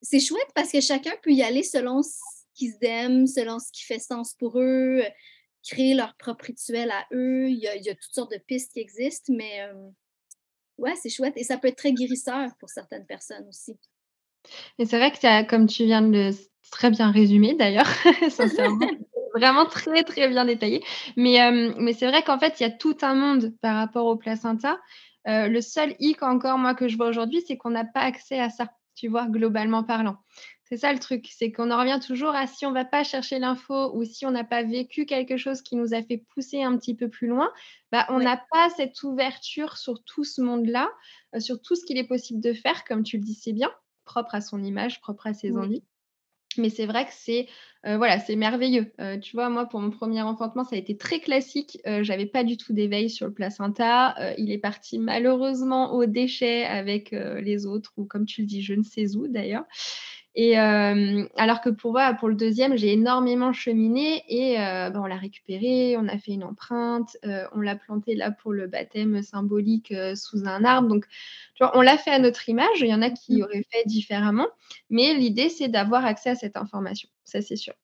c'est chouette parce que chacun peut y aller selon ce qu'ils aiment, selon ce qui fait sens pour eux, créer leur propre rituel à eux. Il y a, il y a toutes sortes de pistes qui existent, mais ouais, c'est chouette. Et ça peut être très guérisseur pour certaines personnes aussi. Et c'est vrai que comme tu viens de le très bien résumer d'ailleurs, sincèrement. Vraiment très, très bien détaillé. Mais, mais c'est vrai qu'en fait, il y a tout un monde par rapport au placenta. le seul hic encore, moi, que je vois aujourd'hui, c'est qu'on n'a pas accès à ça, tu vois, globalement parlant. C'est ça le truc, c'est qu'on en revient toujours à si on ne va pas chercher l'info ou si on n'a pas vécu quelque chose qui nous a fait pousser un petit peu plus loin, bah, on n'a pas cette ouverture sur tout ce monde-là, euh, sur tout ce qu'il est possible de faire, comme tu le dis, c'est bien, propre à son image, propre à ses envies. Mais c'est vrai que c'est euh, voilà, c'est merveilleux. Euh, tu vois, moi, pour mon premier enfantement, ça a été très classique. Je j'avais pas du tout d'éveil sur le placenta. il est parti malheureusement au déchet avec les autres, ou comme tu le dis, je ne sais où d'ailleurs. Et euh, alors que pour, pour le deuxième, j'ai énormément cheminé et euh, ben, on l'a récupéré, on a fait une empreinte, euh, on l'a planté là pour le baptême symbolique sous un arbre. Donc, tu vois, on l'a fait à notre image. Il y en a qui mmh. auraient fait différemment, mais l'idée, c'est d'avoir accès à cette information. Ça, c'est sûr.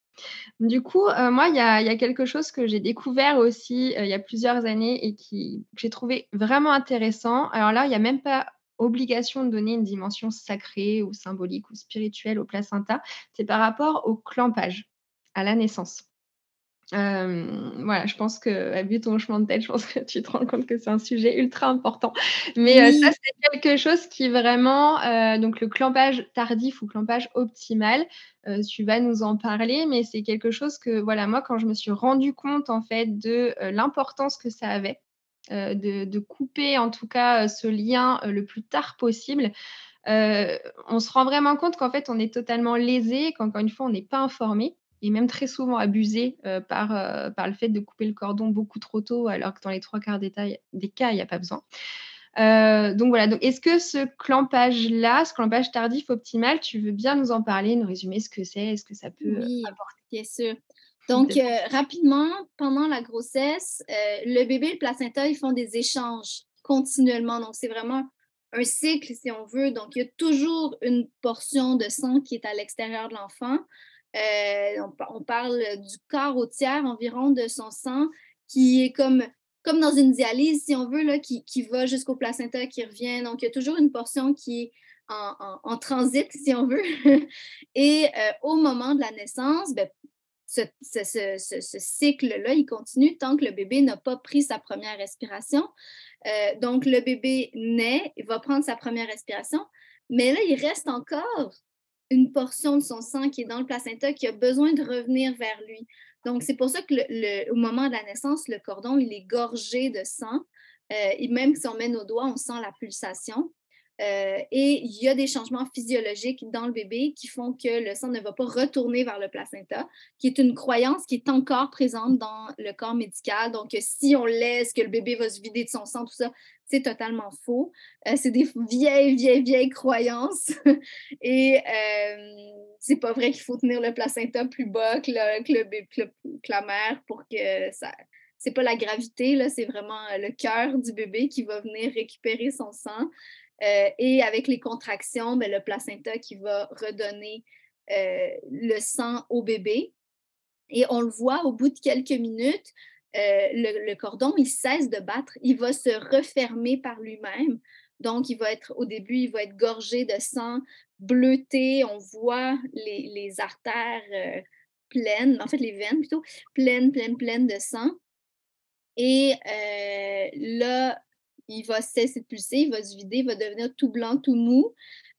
Du coup, moi, il y, a, y, a quelque chose que j'ai découvert aussi il y a plusieurs années et qui, que j'ai trouvé vraiment intéressant. Alors là, il n'y a même pas obligation de donner une dimension sacrée ou symbolique ou spirituelle au placenta, c'est par rapport au clampage, à la naissance. voilà, je pense que, vu ton chemin de tête, je pense que tu te rends compte que c'est un sujet ultra important. Mais ça, c'est quelque chose qui vraiment, donc le clampage tardif ou clampage optimal, tu vas nous en parler, mais c'est quelque chose que, voilà, moi, quand je me suis rendu compte en fait de l'importance que ça avait euh, de, couper en tout cas euh, ce lien euh, le plus tard possible. on se rend vraiment compte qu'en fait, on est totalement lésé, qu'encore une fois, on n'est pas informé et même très souvent abusé par, par le fait de couper le cordon beaucoup trop tôt, alors que dans les trois quarts des, des cas, il n'y a pas besoin. donc voilà, donc est-ce que ce clampage-là, ce clampage tardif optimal, tu veux bien nous en parler, nous résumer ce que c'est, est-ce que ça peut oui, apporter? Donc, rapidement, pendant la grossesse, le bébé et le placenta, ils font des échanges continuellement. Donc, c'est vraiment un cycle, si on veut. Donc, il y a toujours une portion de sang qui est à l'extérieur de l'enfant. Euh, on, parle du quart au tiers environ de son sang qui est comme, comme dans une dialyse, si on veut, là, qui, va jusqu'au placenta, qui revient. Donc, il y a toujours une portion qui est en, transit, si on veut. Et euh, au moment de la naissance, ben, ce, cycle-là, il continue tant que le bébé n'a pas pris sa première respiration. Euh, donc, le bébé naît, il va prendre sa première respiration, mais là, il reste encore une portion de son sang qui est dans le placenta qui a besoin de revenir vers lui. Donc, c'est pour ça que au moment de la naissance, le cordon, il est gorgé de sang. Euh, et même si on met nos doigts, on sent la pulsation. Euh, et il y a des changements physiologiques dans le bébé qui font que le sang ne va pas retourner vers le placenta, qui est une croyance qui est encore présente dans le corps médical. Donc, si on laisse que le bébé va se vider de son sang, tout ça, c'est totalement faux. Euh, c'est des vieilles, vieilles, vieilles croyances. et euh, c'est pas vrai qu'il faut tenir le placenta plus bas que, le, que, la mère pour que ça. C'est pas la gravité, là, c'est vraiment le cœur du bébé qui va venir récupérer son sang. Euh, et avec les contractions, ben, le placenta qui va redonner euh, le sang au bébé. Et on le voit au bout de quelques minutes, euh, le, cordon, il cesse de battre, il va se refermer par lui-même. Donc, il va être, au début, il va être gorgé de sang, bleuté. On voit les, les artères pleines, en fait, les veines plutôt, pleines, pleines, pleines de sang. Et là, il va cesser de pulser, il va se vider, il va devenir tout blanc, tout mou.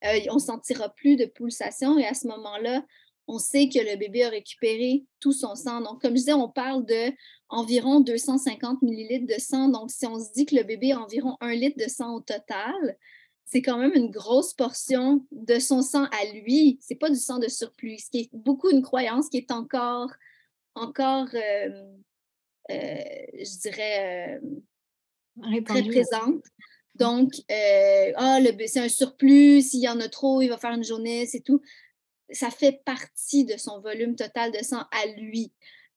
Euh, on ne sentira plus de pulsation et à ce moment-là, on sait que le bébé a récupéré tout son sang. Donc, comme je disais, on parle de environ 250 millilitres de sang. Donc, si on se dit que le bébé a environ un litre de sang au total, c'est quand même une grosse portion de son sang à lui. C'est pas du sang de surplus, ce qui est beaucoup une croyance qui est encore, encore, euh, euh, je dirais, très présente. Donc, euh, ah, c'est un surplus, s'il y en a trop, il va faire une journée, c'est tout. Ça fait partie de son volume total de sang à lui.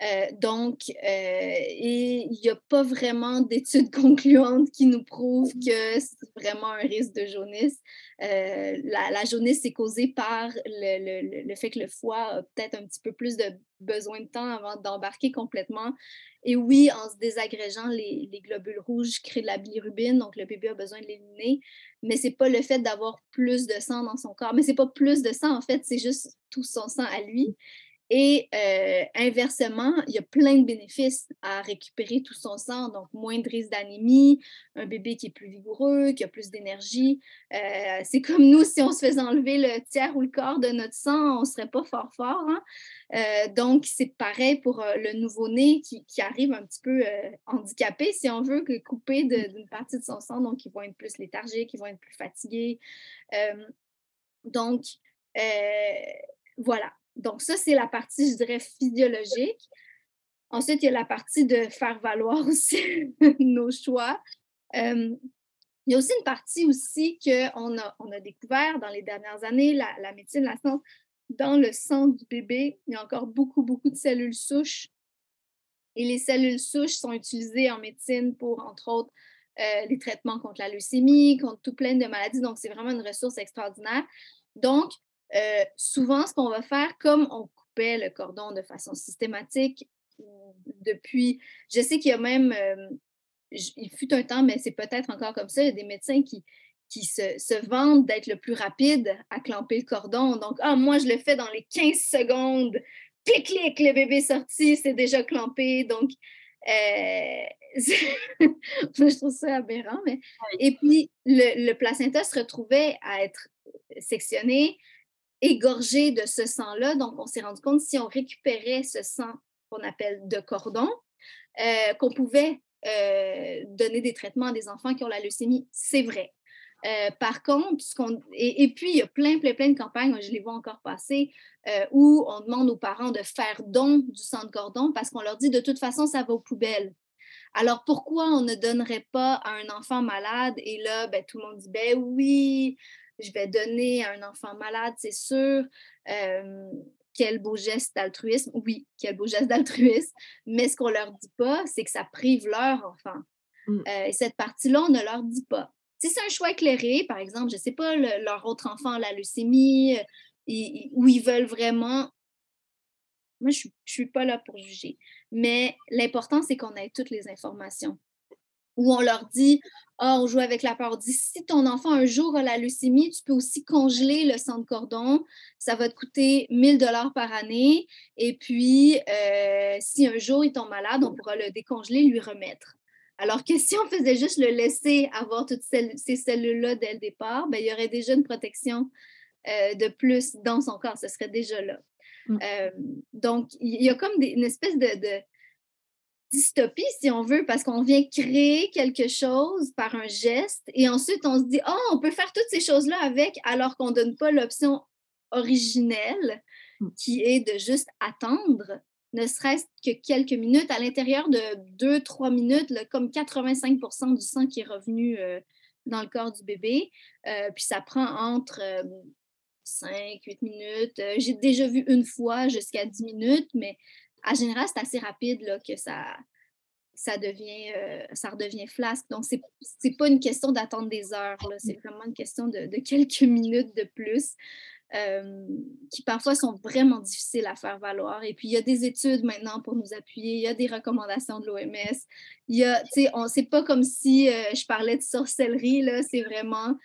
Euh, donc, euh, il n'y a pas vraiment d'études concluantes qui nous prouvent que c'est vraiment un risque de jaunisse. Euh, la, jaunisse est causée par le, fait que le foie a peut-être un petit peu plus de besoin de temps avant d'embarquer complètement. Et oui, en se désagrégeant, les, globules rouges créent de la bilirubine, donc le bébé a besoin de l'éliminer. Mais ce n'est pas le fait d'avoir plus de sang dans son corps. Mais ce n'est pas plus de sang, en fait, c'est juste tout son sang à lui. Et euh, inversement, il y a plein de bénéfices à récupérer tout son sang, donc moins de risque d'anémie, un bébé qui est plus vigoureux, qui a plus d'énergie. Euh, c'est comme nous, si on se faisait enlever le tiers ou le quart de notre sang, on ne serait pas fort fort. Hein. Euh, donc, c'est pareil pour le nouveau-né qui, arrive un petit peu handicapé, si on veut, que coupé d'une partie de son sang, donc ils vont être plus léthargiques, ils vont être plus fatigués. donc, voilà. Donc, ça, c'est la partie, je dirais, physiologique. Ensuite, il y a la partie de faire valoir aussi nos choix. il y a aussi une partie aussi qu'on a, on a découvert dans les dernières années, la, la médecine, la science, dans le sang du bébé, il y a encore beaucoup, beaucoup de cellules souches. Et les cellules souches sont utilisées en médecine pour, entre autres, euh, les traitements contre la leucémie, contre tout plein de maladies. Donc, c'est vraiment une ressource extraordinaire. Donc, euh, souvent, ce qu'on va faire, comme on coupait le cordon de façon systématique depuis, je sais qu'il y a même, euh, il fut un temps, mais c'est peut-être encore comme ça, il y a des médecins qui, qui se, se vendent d'être le plus rapide à clamper le cordon. Donc, ah, moi, je le fais dans les 15 secondes. Clic, clic, le bébé sorti, c'est déjà clampé. Donc, euh, je trouve ça aberrant. Mais... Et puis, le, le placenta se retrouvait à être sectionné, égorgé de ce sang-là. Donc, on s'est rendu compte si on récupérait ce sang qu'on appelle de cordon, euh, qu'on pouvait euh, donner des traitements à des enfants qui ont la leucémie. C'est vrai. Euh, par contre, et, puis, il y a plein, plein, plein de campagnes, je les vois encore passer, où on demande aux parents de faire don du sang de cordon parce qu'on leur dit de toute façon, ça va aux poubelles. Alors pourquoi on ne donnerait pas à un enfant malade? Et là, ben, tout le monde dit ben oui, je vais donner à un enfant malade, c'est sûr. quel beau geste d'altruisme. Oui, quel beau geste d'altruisme. Mais ce qu'on leur dit pas, c'est que ça prive leur enfant. Mmh. Euh, et cette partie-là, on ne leur dit pas. Si c'est un choix éclairé, par exemple, je ne sais pas, leur autre enfant a la leucémie, euh, où ils veulent vraiment. Moi, je ne suis pas là pour juger. Mais l'important, c'est qu'on ait toutes les informations où on leur dit Ah, on joue avec la peur. On dit si ton enfant un jour a la leucémie, tu peux aussi congeler le sang de cordon. Ça va te coûter 1000 dollars par année. Et puis, euh, si un jour il tombe malade, on pourra le décongeler, lui remettre. Alors que si on faisait juste le laisser avoir toutes ces cellules-là dès le départ, ben, il y aurait déjà une protection euh, de plus dans son corps. Ce serait déjà là. Mmh. Euh, donc, il y a comme une espèce de dystopie, si on veut, parce qu'on vient créer quelque chose par un geste et ensuite on se dit, oh, on peut faire toutes ces choses-là avec, alors qu'on ne donne pas l'option originelle mmh. qui est de juste attendre, ne serait-ce que quelques minutes. À l'intérieur de deux, trois minutes, comme 85% du sang qui est revenu euh, dans le corps du bébé. Euh, puis ça prend entre 5, euh, 8 minutes. J'ai déjà vu une fois jusqu'à 10 minutes, mais en général, c'est assez rapide là, que ça, ça, devient, euh, ça redevient flasque. Donc, ce n'est pas une question d'attendre des heures, c'est vraiment une question de, quelques minutes de plus. Euh, qui parfois sont vraiment difficiles à faire valoir. Et puis, il y a des études maintenant pour nous appuyer, il y a des recommandations de l'OMS. Il y a, tu sais, c'est pas comme si euh, je parlais de sorcellerie, c'est vraiment,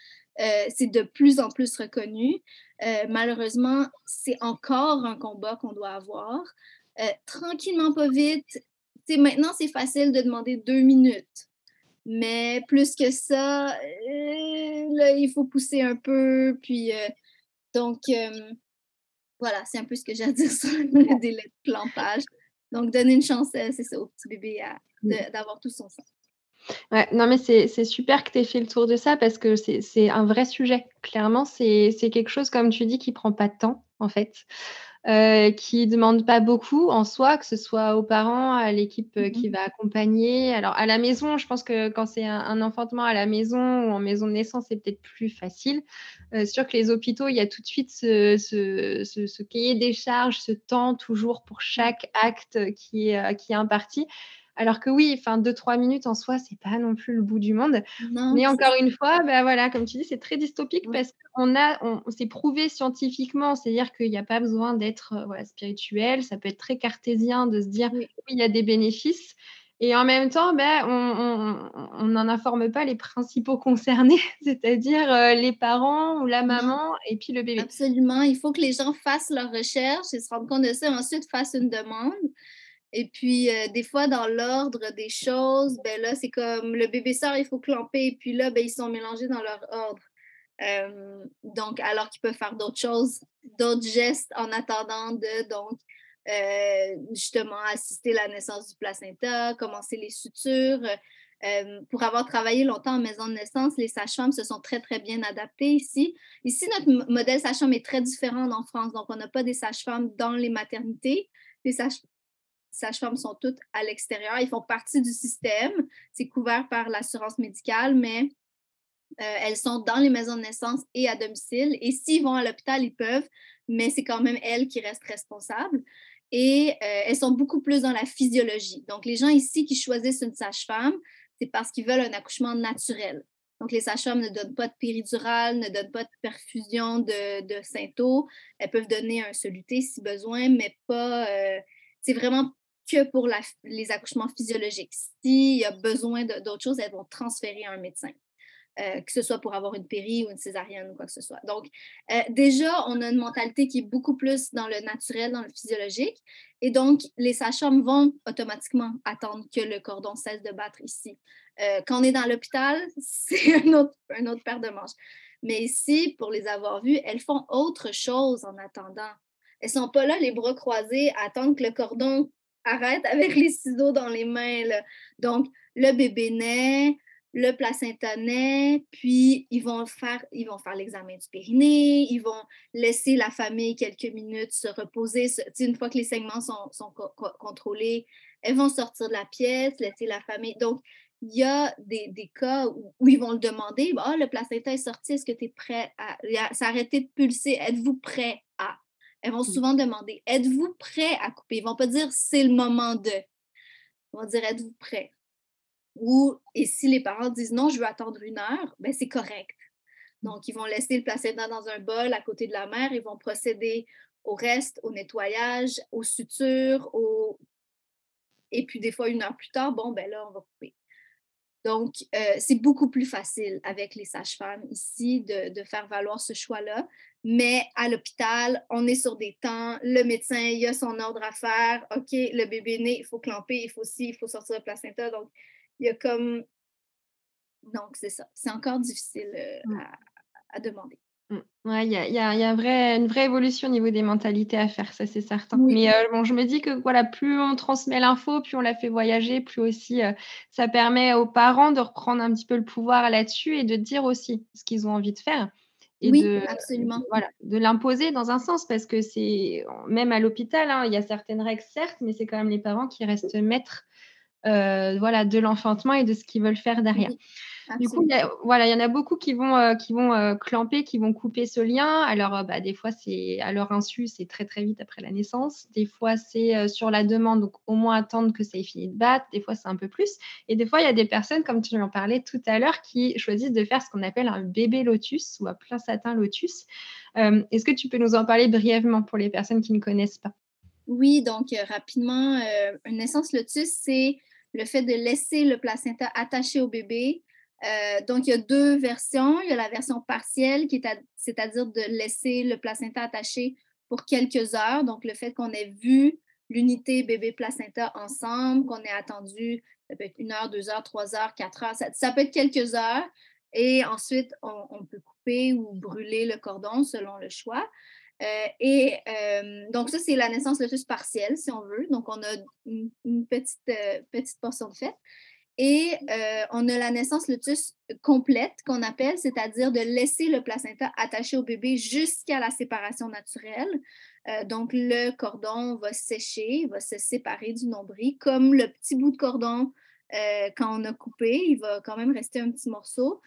c'est de plus en plus reconnu. malheureusement, c'est encore un combat qu'on doit avoir. Euh, tranquillement, pas vite. maintenant, c'est facile de demander deux minutes. Mais plus que ça, euh, là, il faut pousser un peu. Puis, euh, donc, voilà, c'est un peu ce que j'ai à dire sur le délai de clampage. Donc, donner une chance, c'est ça, au petit bébé d'avoir tout son sang. Ouais, non, mais c'est super que tu aies fait le tour de ça parce que c'est un vrai sujet. Clairement, c'est quelque chose, comme tu dis, qui prend pas de temps, en fait. Euh, qui ne demande pas beaucoup en soi, que ce soit aux parents, à l'équipe euh, qui mmh va accompagner. Alors, à la maison, je pense que quand c'est un, enfantement à la maison ou en maison de naissance, c'est peut-être plus facile. Euh, sûr que les hôpitaux, il y a tout de suite ce, ce, ce, cahier des charges, ce temps toujours pour chaque acte qui est, qui est imparti. Alors que oui, enfin, deux, trois minutes en soi, c'est pas non plus le bout du monde. Mais encore une fois, bah, voilà, comme tu dis, c'est très dystopique parce qu'on a, on, s'est prouvé scientifiquement, c'est-à-dire qu'il n'y a pas besoin d'être euh, spirituel, ça peut être très cartésien de se dire oui, il y a des bénéfices. Et en même temps, ben, on n'en informe pas les principaux concernés, c'est-à-dire euh, les parents ou la maman et puis le bébé. Absolument. Il faut que les gens fassent leurs recherches et se rendent compte de ça, ensuite fassent une demande. Et puis, euh, des fois, dans l'ordre des choses, ben là, c'est comme le bébé sort, il faut clamper. Et puis là, ben, ils sont mélangés dans leur ordre. Euh, donc, alors qu'ils peuvent faire d'autres choses, d'autres gestes en attendant de, donc, euh, justement, assister à la naissance du placenta, commencer les sutures. pour avoir travaillé longtemps en maison de naissance, les sages-femmes se sont très, très bien adaptées ici. Ici, notre modèle sage-femme est très différent en France. Donc, on n'a pas des sages-femmes dans les maternités. Les sages sages-femmes sont toutes à l'extérieur. Ils font partie du système. C'est couvert par l'assurance médicale, mais euh, elles sont dans les maisons de naissance et à domicile. Et s'ils vont à l'hôpital, ils peuvent, mais c'est quand même elles qui restent responsables. Et euh, elles sont beaucoup plus dans la physiologie. Donc, les gens ici qui choisissent une sage-femme, c'est parce qu'ils veulent un accouchement naturel. Donc, les sages-femmes ne donnent pas de péridurale, ne donnent pas de perfusion de, de Elles peuvent donner un soluté si besoin, mais pas. Euh, c'est vraiment que pour les accouchements physiologiques. S'il y a besoin d'autres choses, elles vont transférer à un médecin. Euh, que ce soit pour avoir une péri ou une césarienne ou quoi que ce soit. Donc, euh, déjà, on a une mentalité qui est beaucoup plus dans le naturel, dans le physiologique. Et donc, les sages-femmes vont automatiquement attendre que le cordon cesse de battre ici. Euh, quand on est dans l'hôpital, c'est un autre, autre paire de manches. Mais ici, pour les avoir vues, elles font autre chose en attendant. Elles ne sont pas là, les bras croisés, à attendre que le cordon arrête avec les ciseaux dans les mains. Donc, le bébé naît, le placenta naît, puis ils vont faire, l'examen du périnée, ils vont laisser la famille quelques minutes se reposer. Une fois que les saignements sont, contrôlés, elles vont sortir de la pièce, laisser la famille. Donc, il y a des, cas où, ils vont le demander. Ah, le placenta est sorti, est-ce que tu es prêt à. A arrêté de pulser, êtes-vous prêt à. Elles vont mmh. souvent demander Êtes-vous prêt à couper? Ils ne vont pas dire c'est le moment de. Ils vont dire Êtes-vous prêt Ou, et si les parents disent non, je veux attendre une heure, ben c'est correct. Donc, ils vont laisser le placenta dans un bol à côté de la mère, ils vont procéder au reste, au nettoyage, aux sutures, au... et puis des fois, une heure plus tard, bon, ben là, on va couper. Donc, euh, c'est beaucoup plus facile avec les sages-femmes ici de, faire valoir ce choix-là. Mais à l'hôpital, on est sur des temps, le médecin, il a son ordre à faire. OK, le bébé né, il faut clamper, il faut aussi, il faut sortir le placenta. Donc, il y a comme. Donc, c'est ça. C'est encore difficile euh, mmh. à, demander. Mmh. Ouais, il y a, y a vrai, une vraie évolution au niveau des mentalités à faire, ça c'est certain. Mais euh, bon, je me dis que voilà, plus on transmet l'info, plus on la fait voyager, plus aussi euh, ça permet aux parents de reprendre un petit peu le pouvoir là-dessus et de dire aussi ce qu'ils ont envie de faire. Et oui, de, absolument. Voilà, de l'imposer dans un sens, parce que c'est même à l'hôpital, hein, il y a certaines règles, certes, mais c'est quand même les parents qui restent maîtres euh, voilà, de l'enfantement et de ce qu'ils veulent faire derrière. Du coup, il y, voilà, il y en a beaucoup qui vont, euh, qui vont euh, clamper, qui vont couper ce lien. Alors, bah, des fois, c'est à leur insu, c'est très très vite après la naissance. Des fois, c'est sur la demande, donc au moins attendre que ça ait fini de battre. Des fois, c'est un peu plus. Et des fois, il y a des personnes, comme tu en parlais tout à l'heure, qui choisissent de faire ce qu'on appelle un bébé lotus ou un plein satin lotus. Est-ce que tu peux nous en parler brièvement pour les personnes qui ne connaissent pas? Oui, donc rapidement, une naissance lotus, c'est le fait de laisser le placenta attaché au bébé. Euh, donc, il y a deux versions. Il y a la version partielle, c'est-à-dire de laisser le placenta attaché pour quelques heures. Donc, le fait qu'on ait vu l'unité bébé-placenta ensemble, qu'on ait attendu, ça peut être une heure, deux heures, trois heures, quatre heures, ça, peut être quelques heures. Et ensuite, on, peut couper ou brûler le cordon selon le choix. Euh, et euh, donc, ça, c'est la naissance lotus partielle, si on veut. Donc, on a une, petite, petite portion de fait. Et on a la naissance lotus complète, qu'on appelle, c'est-à-dire de laisser le placenta attaché au bébé jusqu'à la séparation naturelle. donc, le cordon va sécher, va se séparer du nombril, comme le petit bout de cordon quand on a coupé, il va quand même rester un petit morceau.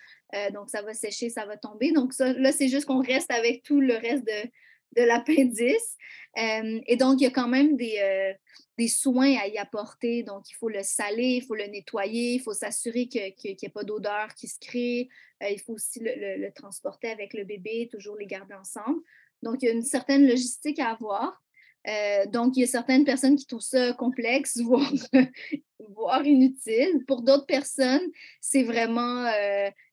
donc, ça va sécher, ça va tomber. Donc, ça, là, c'est juste qu'on reste avec tout le reste de, de l'appendice. Euh, et donc, il y a quand même des, euh, des, soins à y apporter. Donc, il faut le saler, il faut le nettoyer, il faut s'assurer qu'il n'y ait pas d'odeur qui se crée. Euh, il faut aussi le, transporter avec le bébé, toujours les garder ensemble. Donc, il y a une certaine logistique à avoir. donc, il y a certaines personnes qui trouvent ça complexe, voire, voire inutile. Pour d'autres personnes, c'est vraiment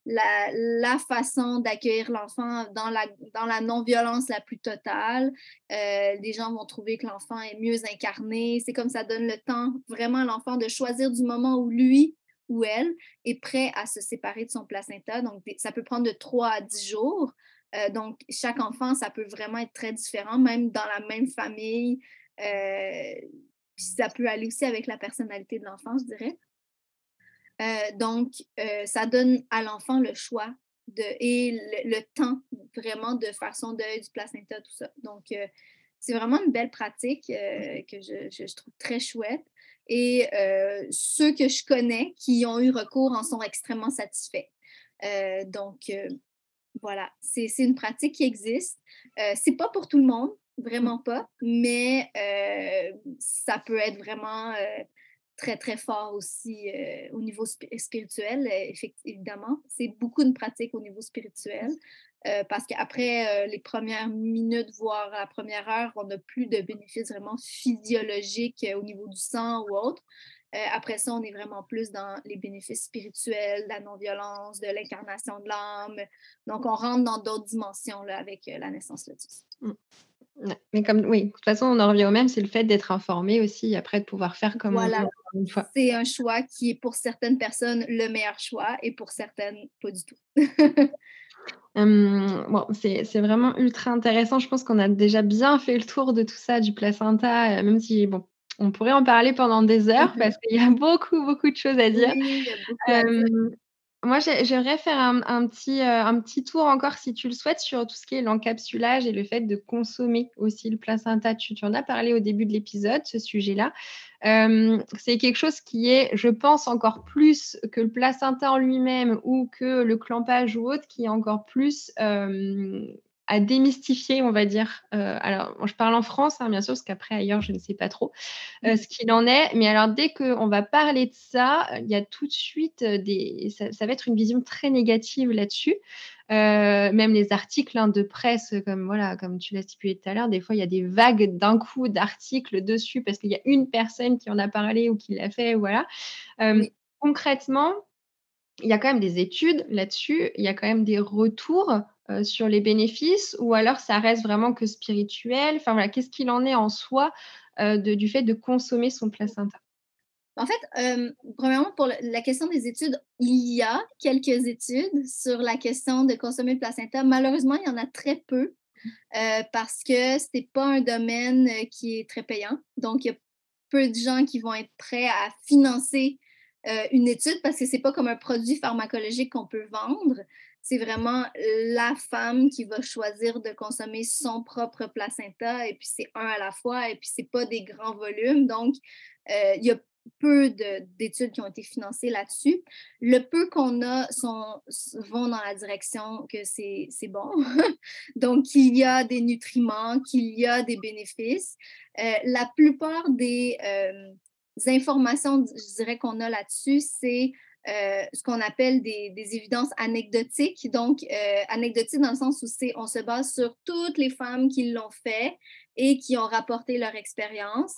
la, façon d'accueillir l'enfant dans la, dans la non-violence la plus totale. Euh, les gens vont trouver que l'enfant est mieux incarné. C'est comme ça donne le temps vraiment à l'enfant de choisir du moment où lui ou elle est prêt à se séparer de son placenta. Donc, ça peut prendre de 3 à 10 jours. Euh, donc, chaque enfant, ça peut vraiment être très différent, même dans la même famille. Euh, ça peut aller aussi avec la personnalité de l'enfant, je dirais. Euh, donc, euh, ça donne à l'enfant le choix de, et le, temps vraiment de faire son deuil du placenta, tout ça. Donc, euh, c'est vraiment une belle pratique que je, trouve très chouette. Et ceux que je connais qui ont eu recours en sont extrêmement satisfaits. donc, voilà, c'est une pratique qui existe. c'est pas pour tout le monde, vraiment pas, mais ça peut être vraiment très, très fort aussi euh, au niveau spirituel, euh, évidemment. C'est beaucoup de pratique au niveau spirituel. Euh, parce qu'après les premières minutes, voire la première heure, on n'a plus de bénéfices vraiment physiologiques au niveau du sang ou autre. après ça, on est vraiment plus dans les bénéfices spirituels, la non-violence, de l'incarnation de l'âme. Donc, on rentre dans d'autres dimensions là, avec la naissance lotus. Mmh. Mais comme oui, de toute façon, on en revient au même, c'est le fait d'être informé aussi, après de pouvoir faire comme voilà. une fois. C'est un choix qui est pour certaines personnes le meilleur choix et pour certaines pas du tout. bon, c'est vraiment ultra intéressant. Je pense qu'on a déjà bien fait le tour de tout ça, du placenta, euh, même si bon, on pourrait en parler pendant des heures parce qu'il y a beaucoup, beaucoup de choses à dire. Oui, il y a beaucoup à dire. Moi, j'aimerais faire un, petit, euh, un petit tour encore, si tu le souhaites, sur tout ce qui est l'encapsulage et le fait de consommer aussi le placenta. Tu, en as parlé au début de l'épisode, ce sujet-là. Euh, c'est quelque chose qui est, je pense, encore plus que le placenta en lui-même ou que le clampage ou autre, qui est encore plus euh, à démystifier, on va dire. Euh, alors, je parle en France, hein, bien sûr, parce qu'après, ailleurs, je ne sais pas trop euh, ce qu'il en est. Mais alors, dès qu'on va parler de ça, il y a tout de suite des. Ça, va être une vision très négative là-dessus. Euh, même les articles hein, de presse, comme, voilà, comme tu l'as stipulé tout à l'heure, des fois, il y a des vagues d'un coup d'articles dessus parce qu'il y a une personne qui en a parlé ou qui l'a fait. Voilà. Concrètement, il y a quand même des études là-dessus, il y a quand même des retours euh, sur les bénéfices ou alors ça reste vraiment que spirituel? Enfin voilà, qu'est-ce qu'il en est en soi euh, du fait de consommer son placenta? En fait, euh, premièrement, pour la question des études, il y a quelques études sur la question de consommer le placenta. Malheureusement, il y en a très peu parce que ce n'est pas un domaine qui est très payant. Donc, il y a peu de gens qui vont être prêts à financer une étude parce que ce n'est pas comme un produit pharmacologique qu'on peut vendre c'est vraiment la femme qui va choisir de consommer son propre placenta et puis c'est un à la fois et puis c'est pas des grands volumes. Donc, euh, il y a peu d'études qui ont été financées là-dessus. Le peu qu'on a sont, vont dans la direction que c'est bon. Donc, qu'il y a des nutriments, qu'il y a des bénéfices. Euh, la plupart des euh, informations, je dirais, qu'on a là-dessus, c'est euh, ce qu'on appelle des, évidences anecdotiques. Donc, euh, anecdotiques dans le sens où on se base sur toutes les femmes qui l'ont fait et qui ont rapporté leur expérience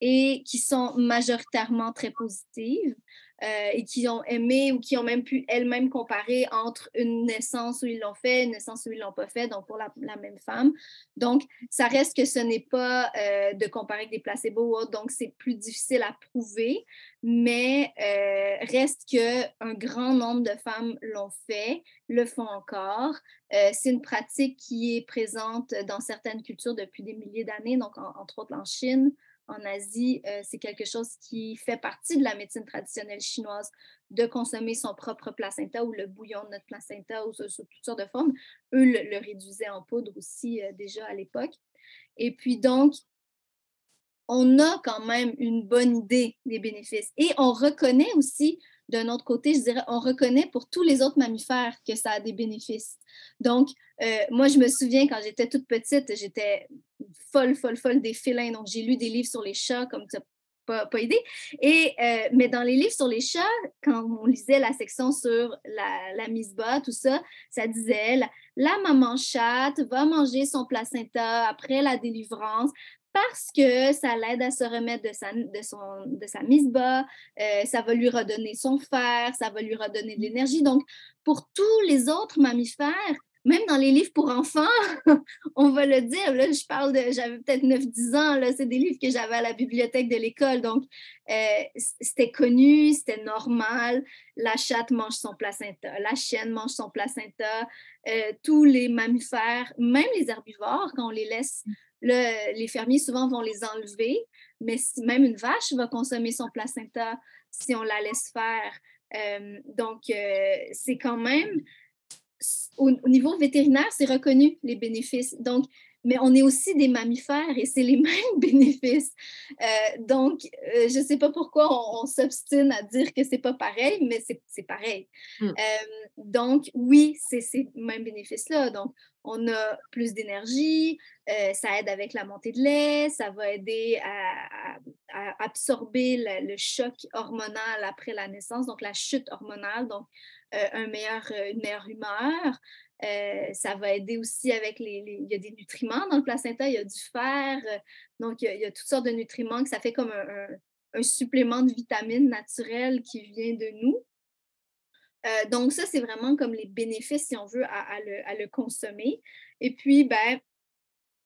et qui sont majoritairement très positives. Euh, et qui ont aimé ou qui ont même pu elles-mêmes comparer entre une naissance où ils l'ont fait, une naissance où ils l'ont pas fait, donc pour la, même femme. Donc, ça reste que ce n'est pas euh, de comparer avec des placebos ou autres, donc c'est plus difficile à prouver, mais euh, reste qu'un grand nombre de femmes l'ont fait, le font encore. c'est une pratique qui est présente dans certaines cultures depuis des milliers d'années, donc entre autres en Chine, en Asie, euh, c'est quelque chose qui fait partie de la médecine traditionnelle chinoise de consommer son propre placenta ou le bouillon de notre placenta ou sous, toutes sortes de formes. Eux le, réduisaient en poudre aussi euh, déjà à l'époque. Et puis donc, on a quand même une bonne idée des bénéfices. Et on reconnaît aussi, d'un autre côté, je dirais, on reconnaît pour tous les autres mammifères que ça a des bénéfices. Donc, euh, moi, je me souviens quand j'étais toute petite, j'étais folle, folle, folle des félins. Donc, j'ai lu des livres sur les chats, comme tu pas, pas idée. Et, euh, mais dans les livres sur les chats, quand on lisait la section sur la, la misba, tout ça, ça disait la maman chatte va manger son placenta après la délivrance parce que ça l'aide à se remettre de sa, mise bas, euh, ça va lui redonner son fer, ça va lui redonner de l'énergie. Donc, pour tous les autres mammifères, même dans les livres pour enfants, on va le dire. Là, je parle de, j'avais peut-être 9-10 ans, là, c'est des livres que j'avais à la bibliothèque de l'école. Donc, euh, c'était connu, c'était normal. La chatte mange son placenta, la chienne mange son placenta. Euh, tous les mammifères, même les herbivores, quand on les laisse les fermiers souvent vont les enlever, mais même une vache va consommer son placenta si on la laisse faire. Euh, donc, euh, c'est quand même, au, niveau vétérinaire, c'est reconnu les bénéfices. Donc, mais on est aussi des mammifères et c'est les mêmes bénéfices. Euh, donc, je ne sais pas pourquoi on, s'obstine à dire que c'est pas pareil, mais c'est pareil. Mmh. donc, oui, c'est ces mêmes bénéfices-là. Donc, on a plus d'énergie, euh, ça aide avec la montée de lait, ça va aider à, absorber le, choc hormonal après la naissance, donc la chute hormonale, donc euh, un meilleur, euh, une meilleure humeur. ça va aider aussi avec les, Il y a des nutriments dans le placenta, il y a du fer, donc il y, a, toutes sortes de nutriments que ça fait comme un, supplément de vitamines naturelles qui vient de nous. Euh, donc, ça, c'est vraiment comme les bénéfices, si on veut, à, le, consommer. Et puis, ben,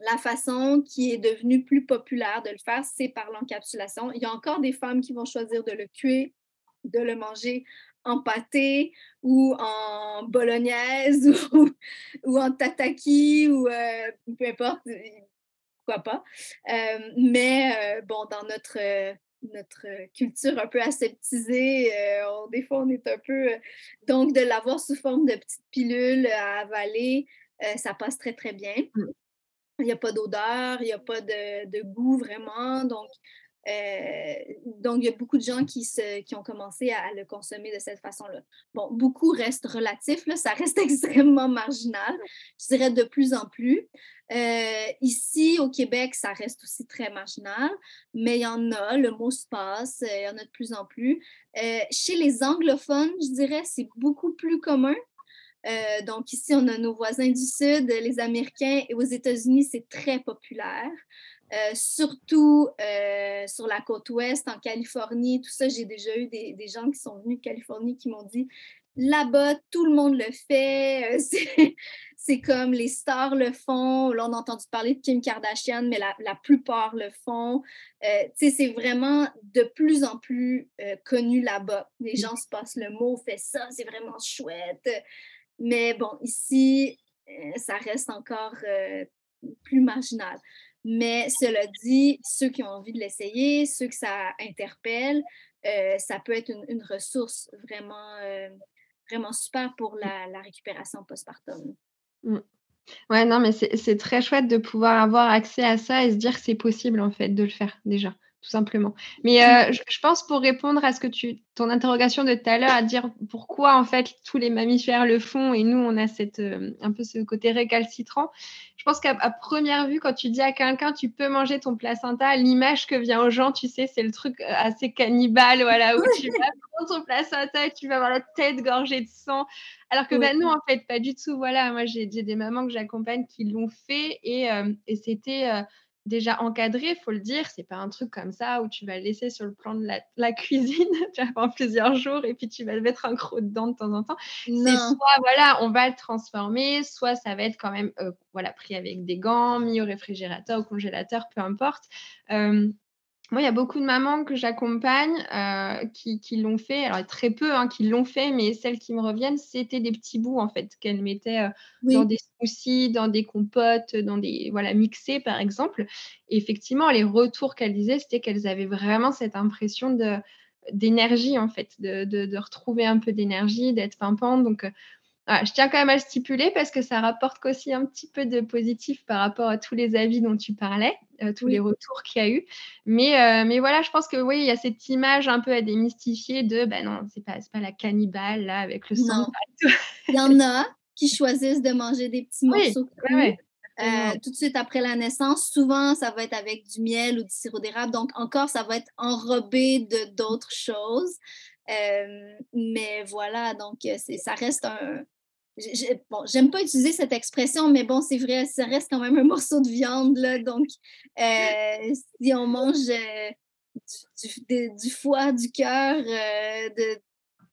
la façon qui est devenue plus populaire de le faire, c'est par l'encapsulation. Il y a encore des femmes qui vont choisir de le cuire, de le manger en pâté ou en bolognaise ou, en tataki ou euh, peu importe, pourquoi pas. Euh, mais bon, dans notre notre culture un peu aseptisée. des fois, on est un peu. donc, de l'avoir sous forme de petites pilules à avaler, ça passe très, très bien. Mmh. Il n'y a pas d'odeur, il n'y a pas de, de, goût vraiment. Donc, euh, donc, il y a beaucoup de gens qui, se, qui ont commencé à, le consommer de cette façon-là. Bon, beaucoup reste relatif, là, ça reste extrêmement marginal, je dirais de plus en plus. Euh, ici, au Québec, ça reste aussi très marginal, mais il y en a, le mot se passe, il y en a de plus en plus. Euh, chez les anglophones, je dirais, c'est beaucoup plus commun. donc ici, on a nos voisins du Sud, les Américains, et aux États-Unis, c'est très populaire. Euh, surtout euh, sur la côte ouest, en Californie, tout ça, j'ai déjà eu des, gens qui sont venus de Californie qui m'ont dit là-bas, tout le monde le fait. Euh, c'est comme les stars le font. Là, on a entendu parler de Kim Kardashian, mais la, plupart le font. c'est vraiment de plus en plus connu là-bas. Les gens se passent le mot, fait ça, c'est vraiment chouette. Mais bon, ici, ça reste encore plus marginal. Mais cela dit, ceux qui ont envie de l'essayer, ceux que ça interpelle, euh, ça peut être une, ressource vraiment, euh, vraiment super pour la, récupération postpartum. Mmh. Ouais, non, mais c'est très chouette de pouvoir avoir accès à ça et se dire que c'est possible en fait de le faire déjà tout simplement. Mais euh, je, pense pour répondre à ce que tu, ton interrogation de tout à l'heure, à dire pourquoi en fait tous les mammifères le font et nous on a cette, euh, un peu ce côté récalcitrant. Je pense qu'à première vue, quand tu dis à quelqu'un tu peux manger ton placenta, l'image que vient aux gens, tu sais, c'est le truc euh, assez cannibale, voilà, où tu vas prendre ton placenta et tu vas avoir la tête gorgée de sang. Alors que ben, nous, en fait, pas du tout. Voilà, moi j'ai des mamans que j'accompagne qui l'ont fait et, et c'était déjà encadré, faut le dire. C'est pas un truc comme ça où tu vas le laisser sur le plan de la, cuisine pendant plusieurs jours et puis tu vas le mettre un croc dedans de temps en temps. C'est soit voilà, on va le transformer, soit ça va être quand même euh, voilà pris avec des gants, mis au réfrigérateur, au congélateur, peu importe. Moi, il y a beaucoup de mamans que j'accompagne euh, qui, l'ont fait. Alors, très peu hein, qui l'ont fait, mais celles qui me reviennent, c'était des petits bouts, en fait, qu'elles mettaient euh, dans des smoothies, dans des compotes, dans des. Voilà, mixés, par exemple. Et effectivement, les retours qu'elles disaient, c'était qu'elles avaient vraiment cette impression de d'énergie en fait, de, de, retrouver un peu d'énergie, d'être pimpante. Donc, je tiens quand même à le stipuler parce que ça rapporte aussi un petit peu de positif par rapport à tous les avis dont tu parlais, euh, tous les retours qu'il y a eu. Mais, euh, mais voilà, je pense que oui, il y a cette image un peu à démystifier de ben non, c'est pas, pas la cannibale là avec le sang. il y en a qui choisissent de manger des petits morceaux euh, tout de suite après la naissance. Souvent, ça va être avec du miel ou du sirop d'érable. Donc, encore, ça va être enrobé de d'autres choses. Mais voilà, donc ça reste un, bon, j'aime pas utiliser cette expression, mais bon, c'est vrai, ça reste quand même un morceau de viande, là, donc euh, si on mange euh, du, foie, du cœur, euh,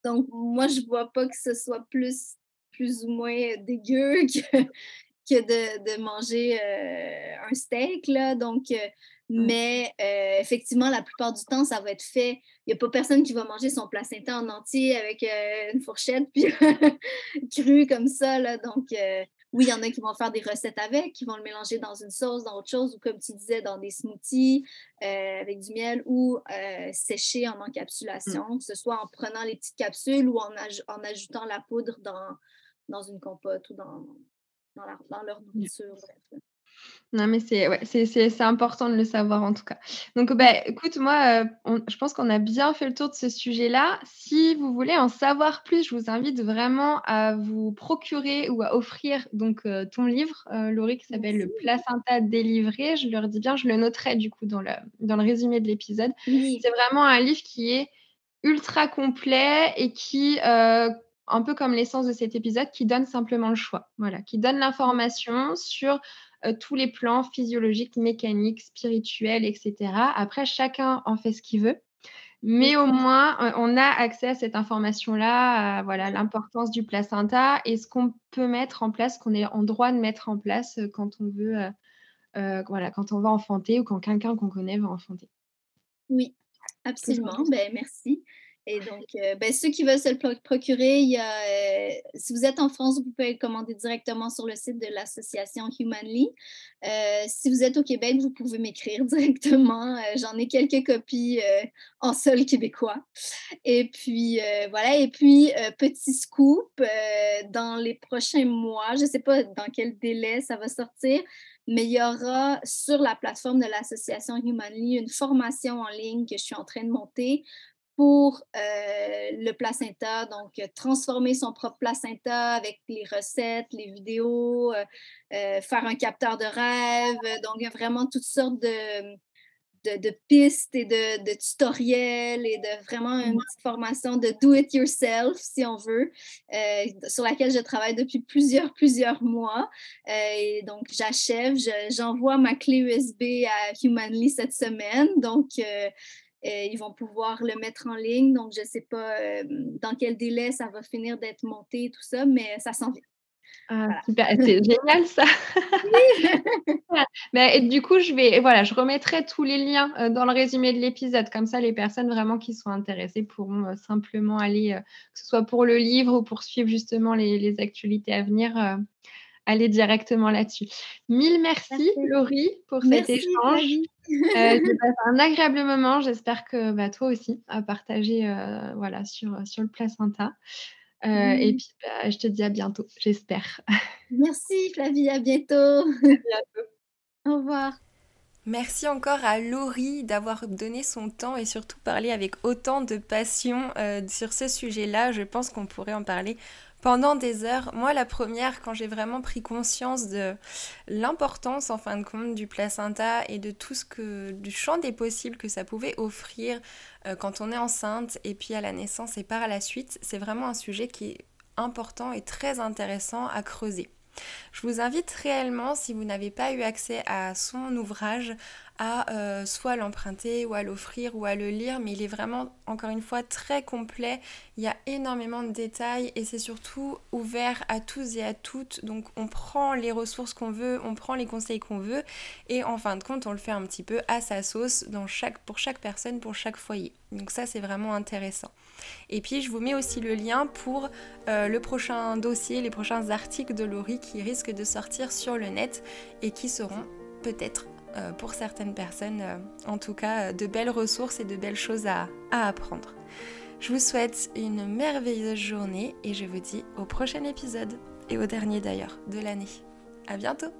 donc moi, je vois pas que ce soit plus, plus ou moins dégueu que, que de, manger un steak, là, donc. Mais euh, effectivement, la plupart du temps, ça va être fait. Il n'y a pas personne qui va manger son placenta en entier avec euh, une fourchette puis cru comme ça. Là. Donc, euh, oui, il y en a qui vont faire des recettes avec, qui vont le mélanger dans une sauce, dans autre chose, ou comme tu disais, dans des smoothies avec du miel ou sécher en encapsulation, mmh. que ce soit en prenant les petites capsules ou en, en ajoutant la poudre dans, dans une compote ou dans, dans, leur mmh. nourriture. Non, mais c'est ouais, c'est important de le savoir en tout cas. Donc, bah, écoute, moi, euh, je pense qu'on a bien fait le tour de ce sujet-là. Si vous voulez en savoir plus, je vous invite vraiment à vous procurer ou à offrir donc euh, ton livre, euh, Laurie, qui s'appelle Le placenta délivré. Je leur dis bien, je le noterai du coup dans le, dans le résumé de l'épisode. C'est vraiment un livre qui est ultra complet et qui un peu comme l'essence de cet épisode, qui donne simplement le choix. Voilà, qui donne l'information sur euh, tous les plans physiologiques, mécaniques, spirituels, etc. Après, chacun en fait ce qu'il veut. Mais au moins, euh, on a accès à cette information-là, voilà, l'importance du placenta et ce qu'on peut mettre en place, qu'on est en droit de mettre en place euh, quand on veut, voilà, quand on va enfanter ou quand quelqu'un qu'on connaît va enfanter. Oui, absolument. Ben, merci. Et donc, euh, ben, ceux qui veulent se le procurer, euh, si vous êtes en France, vous pouvez le commander directement sur le site de l'association Humanly. Euh, si vous êtes au Québec, vous pouvez m'écrire directement. J'en ai quelques copies en sol québécois. Et puis, voilà. Et puis, petit scoop, dans les prochains mois, je ne sais pas dans quel délai ça va sortir, mais il y aura sur la plateforme de l'association Humanly une formation en ligne que je suis en train de monter pour euh, le placenta, donc euh, transformer son propre placenta avec les recettes, les vidéos, euh, faire un capteur de rêve. Donc, il y a vraiment toutes sortes de, de, pistes et de, tutoriels et de vraiment une petite formation de do it yourself, si on veut, sur laquelle je travaille depuis plusieurs, plusieurs mois. et donc, j'achève, j'envoie ma clé USB à Humanly cette semaine. Donc, ils vont pouvoir le mettre en ligne. Donc, je ne sais pas euh, dans quel délai ça va finir d'être monté, tout ça, mais ça s'en vient. Ah, super, c'est génial ça. mais du coup, je vais, voilà, je remettrai tous les liens euh, dans le résumé de l'épisode. Comme ça, les personnes vraiment qui sont intéressées pourront simplement aller, que ce soit pour le livre ou pour suivre justement les, les actualités à venir, aller directement là-dessus. Mille merci, Laurie pour cet échange. Euh, J'ai passé un agréable moment. J'espère que bah, toi aussi à partager euh, voilà, sur, sur le placenta. Euh, Et puis, bah, je te dis à bientôt, j'espère. Merci Flavie, à bientôt. À bientôt. Au revoir. Merci encore à Laurie d'avoir donné son temps et surtout parlé avec autant de passion euh, sur ce sujet-là. Je pense qu'on pourrait en parler pendant des heures. Moi, la première, quand j'ai vraiment pris conscience de l'importance, en fin de compte, du placenta et de tout ce que, du champ des possibles que ça pouvait offrir euh, quand on est enceinte et puis à la naissance et par la suite, c'est vraiment un sujet qui est important et très intéressant à creuser. Je vous invite réellement, si vous n'avez pas eu accès à son ouvrage, à euh, soit l'emprunter ou à l'offrir ou à le lire, mais il est vraiment, encore une fois, très complet. Il y a énormément de détails et c'est surtout ouvert à tous et à toutes. Donc on prend les ressources qu'on veut, on prend les conseils qu'on veut et en fin de compte, on le fait un petit peu à sa sauce pour chaque personne, pour chaque foyer. Donc ça, c'est vraiment intéressant. Et puis, je vous mets aussi le lien pour euh, le prochain dossier, les prochains articles de Laurie qui risquent de sortir sur le net et qui seront peut-être pour certaines personnes, euh, en tout cas, de belles ressources et de belles choses à, à apprendre. Je vous souhaite une merveilleuse journée et je vous dis au prochain épisode et au dernier d'ailleurs de l'année. À bientôt